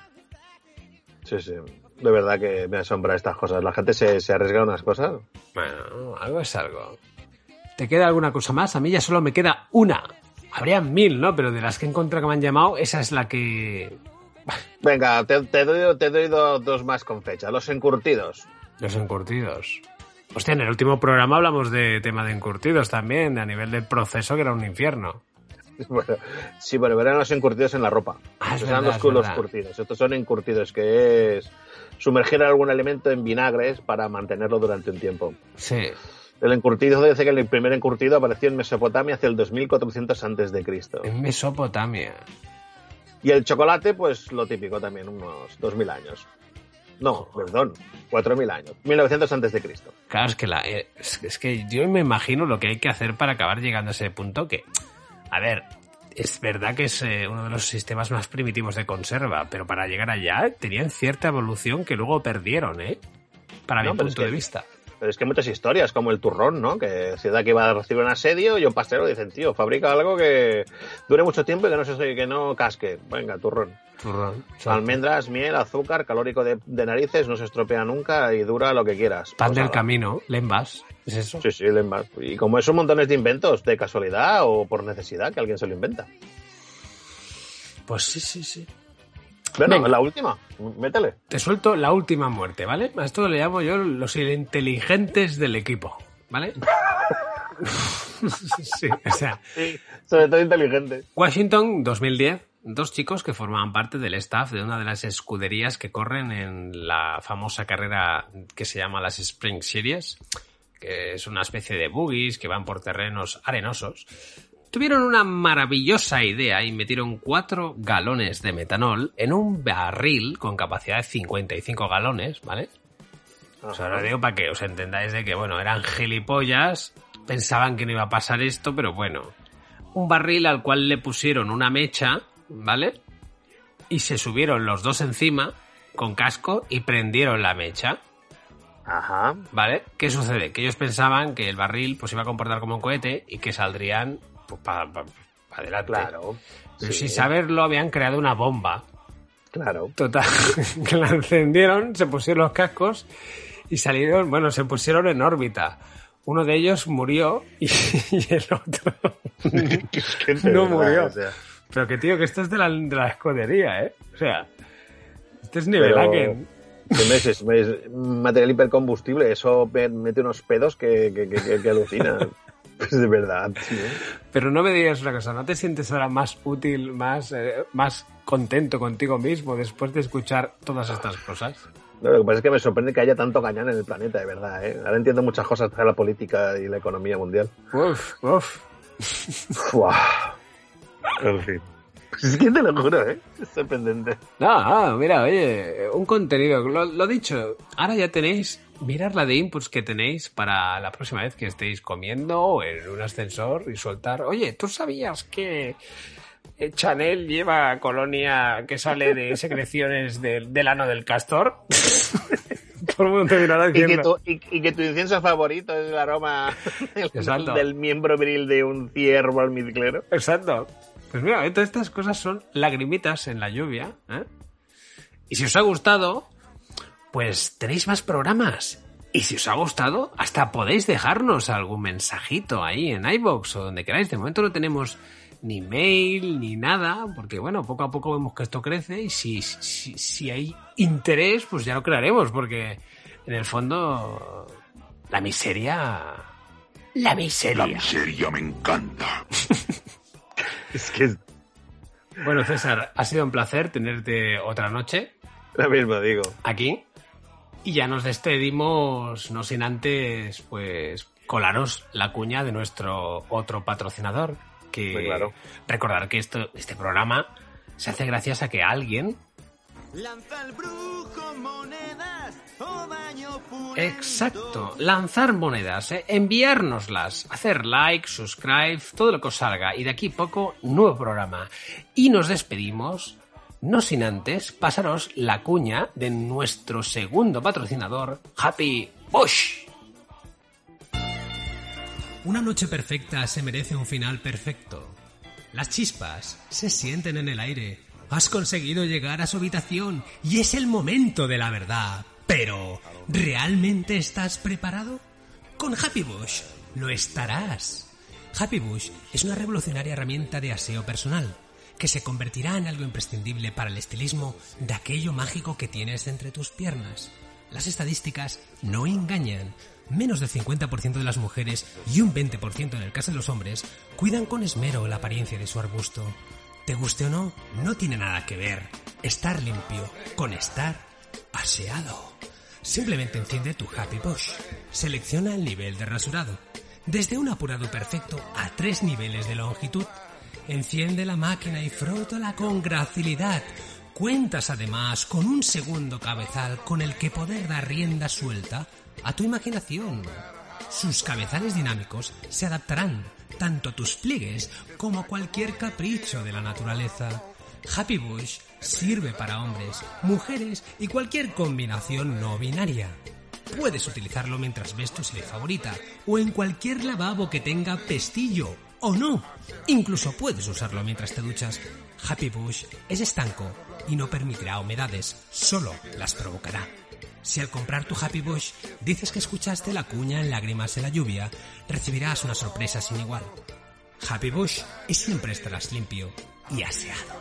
B: Sí, sí. De verdad que me asombra estas cosas. La gente se, se arriesga a unas cosas.
A: Bueno, algo es algo. ¿Te queda alguna cosa más? A mí ya solo me queda una. Habrían mil, ¿no? Pero de las que he encontrado que me han llamado, esa es la que...
B: Venga, te, te doy, te doy do- dos más con fecha. Los encurtidos.
A: Los encurtidos. Hostia, en el último programa hablamos de tema de encurtidos también, a nivel del proceso que era un infierno. [LAUGHS]
B: Bueno, sí, pero eran los encurtidos en la ropa.
A: Ah, es verdad,
B: los
A: es
B: curtidos. Estos son encurtidos, que es sumergir algún elemento en vinagres para mantenerlo durante un tiempo.
A: Sí.
B: El encurtido dice que el primer encurtido apareció en Mesopotamia hacia el 2400 antes de Cristo.
A: En Mesopotamia.
B: Y el chocolate, pues lo típico también, unos 2000 años. No, perdón, 4000 años. 1900 antes de Cristo.
A: Claro, es que, la, eh, es, es que yo me imagino lo que hay que hacer para acabar llegando a ese punto que, a ver, es verdad que es eh, uno de los sistemas más primitivos de conserva, pero para llegar allá tenían cierta evolución que luego perdieron, ¿eh? Para
B: No,
A: mi
B: es
A: punto de vista.
B: Pero es que hay muchas historias, como el turrón, ¿no? Que ciudad que iba a recibir un asedio y un pastelero dicen, tío, fabrica algo que dure mucho tiempo y que no se que no casque. Venga, turrón.
A: Turrón.
B: Almendras, miel, azúcar, calórico de, de narices, no se estropea nunca y dura lo que quieras.
A: Pan
B: Pues
A: del
B: nada.
A: camino, lembas, ¿es eso?
B: Sí, sí, lembas. Y como eso, montones de inventos, de casualidad o por necesidad, que alguien se lo inventa.
A: Pues sí, sí, sí.
B: Bueno,
A: Venga.
B: la última, métele.
A: Te suelto la última muerte, ¿vale? A esto le llamo yo los inteligentes del equipo, ¿vale? [LAUGHS] sí, o sea,
B: Sí, sobre todo inteligente.
A: Washington 2010, dos chicos que formaban parte del staff de una de las escuderías que corren en la famosa carrera que se llama las Spring Series, que es una especie de buggies que van por terrenos arenosos. Tuvieron una maravillosa idea y metieron cuatro galones de metanol en un barril con capacidad de 55 galones, ¿vale? O sea, lo digo para que os entendáis de que, bueno, eran gilipollas, pensaban que no iba a pasar esto, pero bueno. Un barril al cual le pusieron una mecha, ¿vale? Y se subieron los dos encima, con casco, y prendieron la mecha,
B: Ajá.
A: ¿vale? ¿Qué sucede? Que ellos pensaban que el barril pues iba a comportar como un cohete y que saldrían pues, para adelante.
B: Claro.
A: Pero
B: Sí.
A: sin saberlo habían creado una bomba.
B: Claro.
A: Total, [LAUGHS] que la encendieron, se pusieron los cascos y salieron, bueno, se pusieron en órbita. Uno de ellos murió y, [LAUGHS] y el otro [LAUGHS] no murió.
B: o sea,
A: Pero que tío, que esto es de la, de la escudería, ¿eh? O sea, este es nivel
B: Pero-
A: Aken.
B: si me es, me es material hipercombustible, eso me- mete unos pedos que, que, que, que- que alucina. [LAUGHS] Pues de verdad, tío.
A: Pero no me digas una cosa, ¿no te sientes ahora más útil, más, eh, más contento contigo mismo después de escuchar todas estas cosas?
B: No, lo que pasa es que me sorprende que haya tanto gañán en el planeta, de verdad. ¿eh? Ahora entiendo muchas cosas de la política y la economía mundial.
A: Uf, uf. [LAUGHS]
B: Buah. En fin. Es que te lo juro, ¿eh? Es sorprendente.
A: No, no, mira, oye, un contenido, lo, lo dicho, ahora ya tenéis, mirar la de inputs que tenéis para la próxima vez que estéis comiendo o en un ascensor y soltar, oye, ¿tú sabías que eh, Chanel lleva colonia que sale de secreciones del, del ano del castor? [LAUGHS] Todo el mundo te mirará
B: Y que,
A: diciendo...
B: tu, y, y que tu incienso favorito es el aroma del miembro viril de un ciervo almizclero.
A: Exacto. Pues mira, todas estas cosas son lagrimitas en la lluvia. ¿eh? Y si os ha gustado, pues tenéis más programas. Y si os ha gustado, hasta podéis dejarnos algún mensajito ahí en iBox o donde queráis. De momento no tenemos ni mail ni nada, porque bueno, poco a poco vemos que esto crece y si, si, si hay interés, pues ya lo crearemos, porque en el fondo la miseria
K: La miseria.
F: La miseria me encanta. [LAUGHS]
B: es que.
K: Bueno, César, ha sido un placer tenerte otra noche.
B: Lo mismo digo.
K: Aquí. Y ya nos despedimos, no sin antes, pues, colaros la cuña de nuestro otro patrocinador. Que
B: claro.
K: recordar que esto, este programa se hace gracias a que alguien
L: Lanza el brujo monedas o daño puro.
K: Exacto, lanzar monedas, ¿eh? enviárnoslas, hacer like, subscribe, todo lo que os salga. Y de aquí poco, nuevo programa. Y nos despedimos, no sin antes pasaros la cuña de nuestro segundo patrocinador, Happy Bush.
A: Una noche perfecta se merece un final perfecto. Las chispas se sienten en el aire. Has conseguido llegar a su habitación y es el momento de la verdad. Pero, ¿realmente estás preparado? Con Happy Bush lo estarás. Happy Bush es una revolucionaria herramienta de aseo personal que se convertirá en algo imprescindible para el estilismo de aquello mágico que tienes entre tus piernas. Las estadísticas no engañan. Menos del 50% de las mujeres y un 20% en el caso de los hombres cuidan con esmero la apariencia de su arbusto. Te guste o no, no tiene nada que ver estar limpio con estar aseado. Simplemente enciende tu Happy Bush. Selecciona el nivel de rasurado. Desde un apurado perfecto a tres niveles de longitud. Enciende la máquina y frótala con gracilidad. Cuentas además con un segundo cabezal con el que poder dar rienda suelta a tu imaginación. Sus cabezales dinámicos se adaptarán tanto a tus pliegues como a cualquier capricho de la naturaleza. Happy Bush sirve para hombres, mujeres y cualquier combinación no binaria. Puedes utilizarlo mientras ves tu serie favorita o en cualquier lavabo que tenga pestillo o no. Incluso puedes usarlo mientras te duchas. Happy Bush es estanco y no permitirá humedades, solo las provocará. Si al comprar tu Happy Bush dices que escuchaste la cuña en lágrimas en la lluvia, recibirás una sorpresa sin igual. Happy Bush y siempre estarás limpio y aseado.